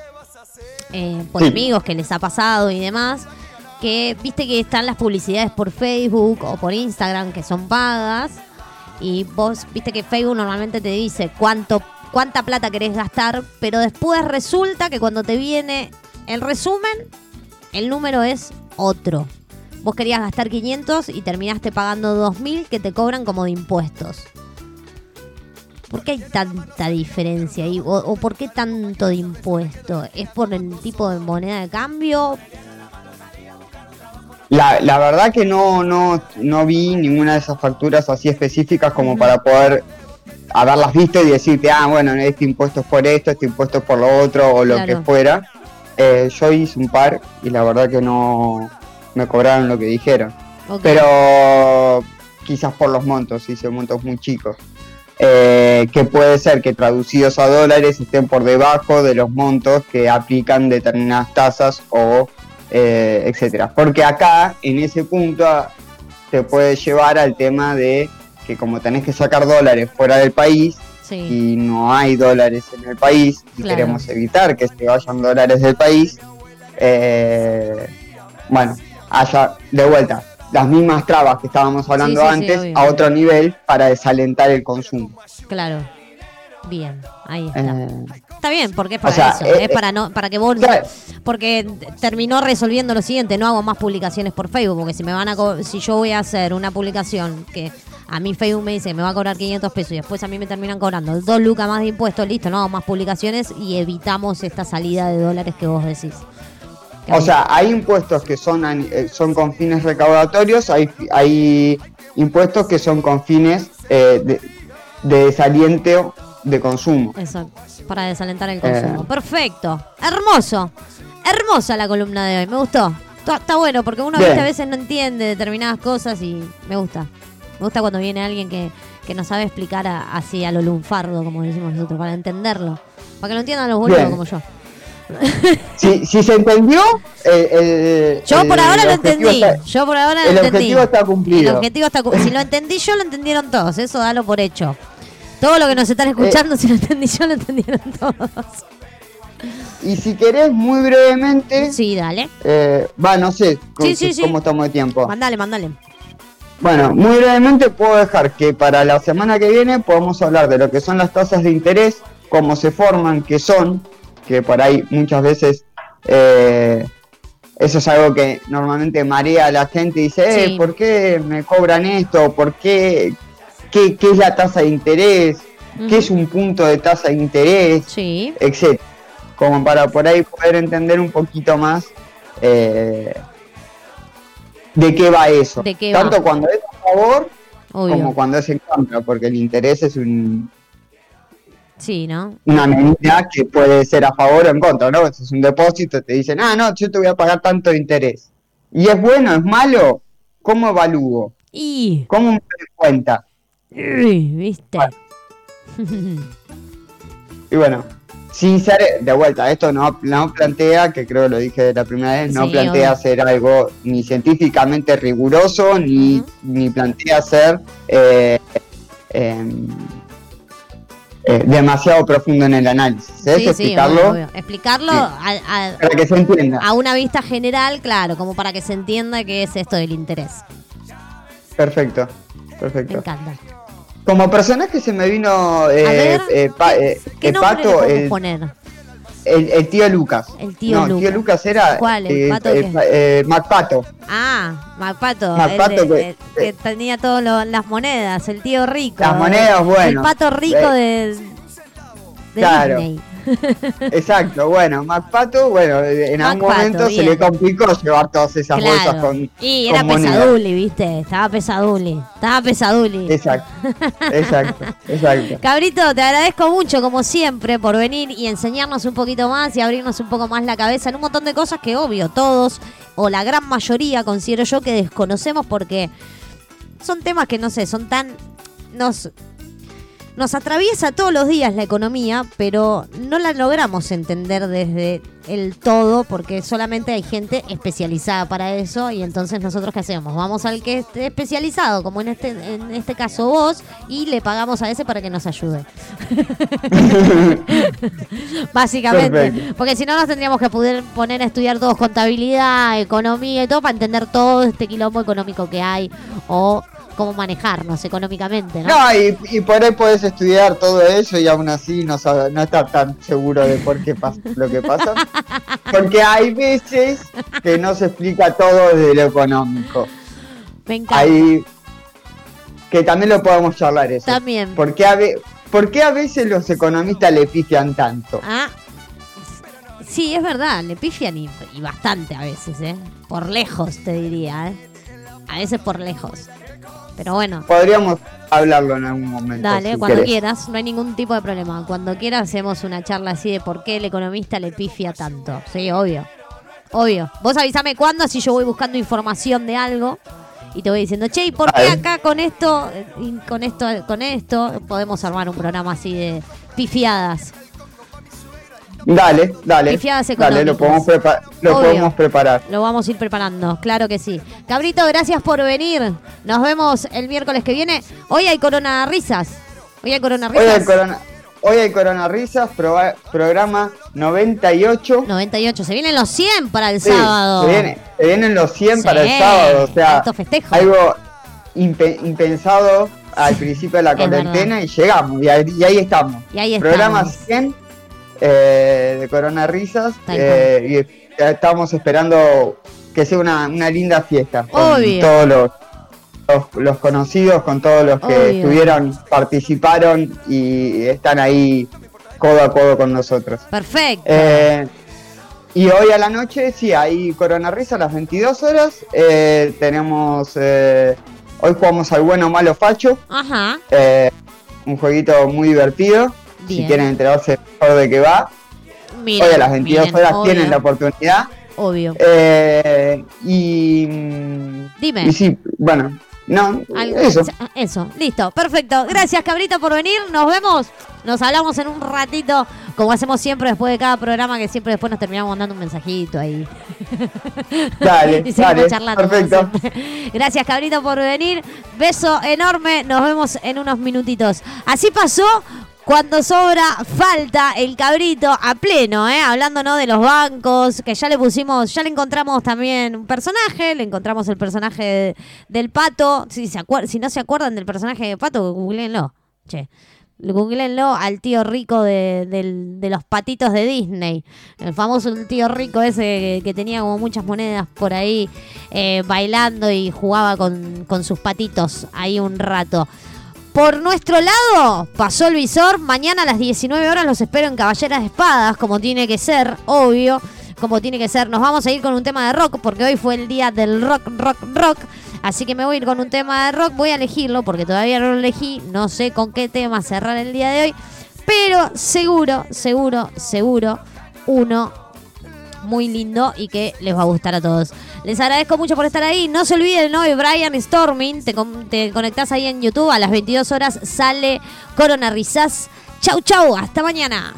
Speaker 3: eh, por amigos que les ha pasado y demás, que viste que están las publicidades por Facebook o por Instagram que son pagas y vos viste que Facebook normalmente te dice cuánto cuánta plata querés gastar, pero después resulta que cuando te viene el resumen, el número es otro. Vos querías gastar 500 y terminaste pagando 2000 que te cobran como de impuestos. ¿Por qué hay tanta diferencia ahí? ¿O, por qué tanto de impuesto? ¿Es por el tipo de moneda de cambio?
Speaker 8: La, la verdad que no, no, no vi ninguna de esas facturas así específicas como para poder haberlas visto y decirte, ah, bueno, este impuesto es por esto, este impuesto es por lo otro o lo
Speaker 3: Claro.
Speaker 8: que fuera. Eh, yo hice un par y la verdad que no me cobraron lo que dijeron. Pero quizás por los montos, hice montos muy chicos. Eh, que puede ser que traducidos a dólares estén por debajo de los montos que aplican determinadas tasas o eh, etcétera. Porque acá, en ese punto, te puede llevar al tema de que como tenés que sacar dólares fuera del país
Speaker 3: Sí,
Speaker 8: y no hay dólares en el país y
Speaker 3: Claro.
Speaker 8: queremos evitar que se vayan dólares del país, eh, bueno, haya de vuelta las mismas trabas que estábamos hablando
Speaker 3: Sí, sí, sí,
Speaker 8: antes a otro nivel para desalentar el consumo.
Speaker 3: claro. Bien, ahí está.
Speaker 8: Eh,
Speaker 3: Está bien, porque es para
Speaker 8: sea,
Speaker 3: eso.
Speaker 8: eh,
Speaker 3: es para no para que vos
Speaker 8: claro.
Speaker 3: porque terminó resolviendo lo siguiente, no hago más publicaciones por Facebook, porque si me van a co- si yo voy a hacer una publicación que a mí Facebook me dice me va a cobrar 500 pesos y después a mí me terminan cobrando dos lucas más de impuestos, listo, no hago más publicaciones y evitamos esta salida de dólares que vos decís. Que
Speaker 8: O sea, hay impuestos que son, eh, son con fines recaudatorios, hay, hay impuestos que son con fines eh, de, de desaliento de consumo.
Speaker 3: Exacto, para desalentar el
Speaker 8: Eh.
Speaker 3: consumo. Perfecto, hermoso, hermosa la columna de hoy, me gustó. Está, bueno porque uno a veces no entiende determinadas cosas y me gusta. Me gusta cuando viene alguien que, que nos sabe explicar a- así a lo lunfardo, como decimos nosotros, para entenderlo. Para que lo entiendan los boludos como yo.
Speaker 8: Si, si se entendió, eh, eh,
Speaker 3: Yo por
Speaker 8: el
Speaker 3: ahora lo entendí.
Speaker 8: está-
Speaker 3: Yo por ahora lo
Speaker 8: el
Speaker 3: entendí.
Speaker 8: objetivo está cumplido.
Speaker 3: El objetivo está Si lo entendí yo, lo entendieron todos. Eso dalo por hecho. Todo lo que nos están escuchando,
Speaker 8: Eh.
Speaker 3: si lo entendí yo, lo entendieron todos.
Speaker 8: Y si querés, muy brevemente,
Speaker 3: Sí, dale.
Speaker 8: eh, va, no sé co-
Speaker 3: Sí, sí, sí.
Speaker 8: cómo estamos de tiempo.
Speaker 3: Mandale, mandale.
Speaker 8: Bueno, muy brevemente puedo dejar que para la semana que viene podamos hablar de lo que son las tasas de interés, cómo se forman, qué son, que por ahí muchas veces eh, eso es algo que normalmente marea a la gente y dice, eh. ¿por qué me cobran esto? ¿Por qué? ¿Qué, qué es la tasa de interés? ¿Qué es un punto de tasa de interés?
Speaker 3: Sí.
Speaker 8: etcétera, como para por ahí poder entender un poquito más eh, de qué va eso.
Speaker 3: ¿De qué
Speaker 8: Tanto
Speaker 3: va?
Speaker 8: cuando es a favor
Speaker 3: Obvio.
Speaker 8: como cuando es en contra, porque el interés es un,
Speaker 3: Sí, ¿no?
Speaker 8: una medida que puede ser a favor o en contra, ¿no? Si es un depósito, te dicen, ah, no, yo te voy a pagar tanto de interés. ¿Y es bueno, es malo? ¿Cómo evalúo?
Speaker 3: Y.
Speaker 8: ¿Cómo me doy cuenta?
Speaker 3: Uy, ¿Viste?
Speaker 8: Y bueno, sin ser, de vuelta, esto no, no plantea, que creo que lo dije la primera vez, no
Speaker 3: Sí,
Speaker 8: plantea ser algo ni científicamente riguroso, ni, ni plantea ser eh, em, eh, demasiado profundo en el análisis.
Speaker 3: Sí, sí,
Speaker 8: explicarlo
Speaker 3: obvio, obvio. Explicarlo a, a-
Speaker 8: para que se entienda.
Speaker 3: a una vista general, claro, como para que se entienda qué es esto del interés.
Speaker 8: Perfecto,
Speaker 3: Me
Speaker 8: perfecto.
Speaker 3: encanta.
Speaker 8: Como personaje se me vino eh,
Speaker 3: ver,
Speaker 8: eh, pa- eh,
Speaker 3: ¿Qué
Speaker 8: eh,
Speaker 3: le
Speaker 8: Pato, el,
Speaker 3: poner?
Speaker 8: el- el tío Lucas.
Speaker 3: El tío
Speaker 8: no, el tío
Speaker 3: Lucas.
Speaker 8: Era
Speaker 3: ¿Cuál? ¿El
Speaker 8: eh,
Speaker 3: Pato
Speaker 8: eh,
Speaker 3: qué?
Speaker 8: eh, Macpato.
Speaker 3: Ah, Macpato.
Speaker 8: Macpato
Speaker 3: el de-
Speaker 8: que-
Speaker 3: tenía todas las monedas, el tío rico.
Speaker 8: Las monedas, bueno.
Speaker 3: El pato rico
Speaker 8: Eh,
Speaker 3: de, de
Speaker 8: claro.
Speaker 3: Disney.
Speaker 8: Exacto, bueno, Macpato, bueno, en algún momento se le complicó llevar todas esas bolsas con.
Speaker 3: y era pesaduli, ¿viste? Estaba pesaduli. Estaba pesaduli.
Speaker 8: Exacto, exacto, exacto.
Speaker 3: Cabrito, te agradezco mucho, como siempre, por venir y enseñarnos un poquito más y abrirnos un poco más la cabeza en un montón de cosas que, obvio, todos o la gran mayoría considero yo que desconocemos porque son temas que, no sé, son tan... Nos, nos atraviesa todos los días la economía, pero no la logramos entender desde el todo porque solamente hay gente especializada para eso y entonces nosotros qué hacemos? Vamos al que esté especializado, como en este en este caso vos, y le pagamos a ese para que nos ayude. Básicamente,
Speaker 8: Perfecto.
Speaker 3: porque si no nos tendríamos que poder poner a estudiar todos contabilidad, economía y todo para entender todo este quilombo económico que hay o cómo manejarnos económicamente, ¿no?
Speaker 8: No, y, y por ahí puedes estudiar todo eso y aún así no, sabe- no estar tan seguro de por qué pasa lo que pasa. Porque hay veces que no se explica todo desde lo económico.
Speaker 3: Me encanta.
Speaker 8: Hay que también lo podemos charlar eso.
Speaker 3: También.
Speaker 8: ¿Por qué a, ve- por qué a veces los economistas le pifian tanto?
Speaker 3: Ah, sí, es verdad, le pifian y, y bastante a veces, ¿eh? Por lejos, te diría, ¿eh? A veces por lejos. Pero bueno,
Speaker 8: Podríamos hablarlo en algún momento.
Speaker 3: dale,
Speaker 8: si
Speaker 3: cuando
Speaker 8: querés.
Speaker 3: quieras, no hay ningún tipo de problema. Cuando quieras hacemos una charla así de por qué el economista le pifia tanto. Sí, obvio. Obvio. Vos avísame cuándo, así yo voy buscando información de algo y te voy diciendo, che, ¿y por qué acá con esto, con esto, con esto, podemos armar un programa así de pifiadas?
Speaker 8: Dale, dale.
Speaker 3: Pifiadas
Speaker 8: Dale, lo, podemos, prepa- lo podemos preparar.
Speaker 3: Lo vamos a ir preparando, claro que sí. Cabrito, gracias por venir. Nos vemos el miércoles que viene. Hoy hay Corona Risas. Hoy hay Corona
Speaker 8: Hoy
Speaker 3: Risas.
Speaker 8: hay Corona, hoy hay corona Risas, proba- programa 98.
Speaker 3: 98. Se vienen los 100 para el
Speaker 8: Sí,
Speaker 3: sábado.
Speaker 8: Se, viene- se vienen los 100 para el sábado. O sea, algo impe- impensado al principio de la cuarentena y llegamos. Y ahí, y ahí estamos.
Speaker 3: Y ahí
Speaker 8: Programa
Speaker 3: estamos.
Speaker 8: 100 eh, de Corona Risas. Eh, y estamos esperando que sea una, una linda fiesta. Con
Speaker 3: Obvio.
Speaker 8: todos los, los, los conocidos, con todos los que
Speaker 3: Obvio.
Speaker 8: estuvieron, participaron y están ahí codo a codo con nosotros.
Speaker 3: Perfecto.
Speaker 8: Eh, y hoy a la noche, sí, hay Corona Risa a las 22 horas. Eh, tenemos. eh, hoy jugamos al bueno malo facho.
Speaker 3: Ajá.
Speaker 8: un jueguito muy divertido.
Speaker 3: Bien.
Speaker 8: Si quieren enterarse mejor de qué va.
Speaker 3: Miren,
Speaker 8: hoy a las 22
Speaker 3: miren,
Speaker 8: horas
Speaker 3: obvio,
Speaker 8: tienen la oportunidad.
Speaker 3: Obvio.
Speaker 8: Eh, y.
Speaker 3: Dime.
Speaker 8: Y sí, bueno, no,
Speaker 3: Algo-
Speaker 8: eso.
Speaker 3: Eso, listo, perfecto. Gracias, Cabrito, por venir. Nos vemos. Nos hablamos en un ratito, como hacemos siempre después de cada programa, que siempre después nos terminamos mandando un mensajito ahí.
Speaker 8: Dale,
Speaker 3: y seguimos
Speaker 8: dale,
Speaker 3: charlando.
Speaker 8: perfecto.
Speaker 3: Gracias, Cabrito, por venir. Beso enorme. Nos vemos en unos minutitos. Así pasó. Cuando sobra, falta el cabrito a pleno, ¿eh? hablando ¿no? de los bancos, que ya le pusimos, ya le encontramos también un personaje, le encontramos el personaje de- del pato. Si, se si no se acuerdan del personaje de pato, googleenlo. Che. Googleenlo al tío rico de, los patitos de Disney. El famoso tío rico ese que, que tenía como muchas monedas por ahí eh, bailando y jugaba con, con sus patitos ahí un rato. Por nuestro lado, pasó el visor. Mañana a las 19 horas los espero en Caballeras de Espadas, como tiene que ser, obvio. como tiene que ser. Nos vamos a ir con un tema de rock porque hoy fue el día del rock, rock, rock. Así que me voy a ir con un tema de rock. Voy a elegirlo porque todavía no lo elegí. No sé con qué tema cerrar el día de hoy. Pero seguro, seguro, seguro, uno muy lindo y que les va a gustar a todos. Les agradezco mucho por estar ahí. No se olviden, hoy Brian Storming, te, con- conectás ahí en YouTube. A las 22 horas sale Corona Rizás. Chau, chau. Hasta mañana.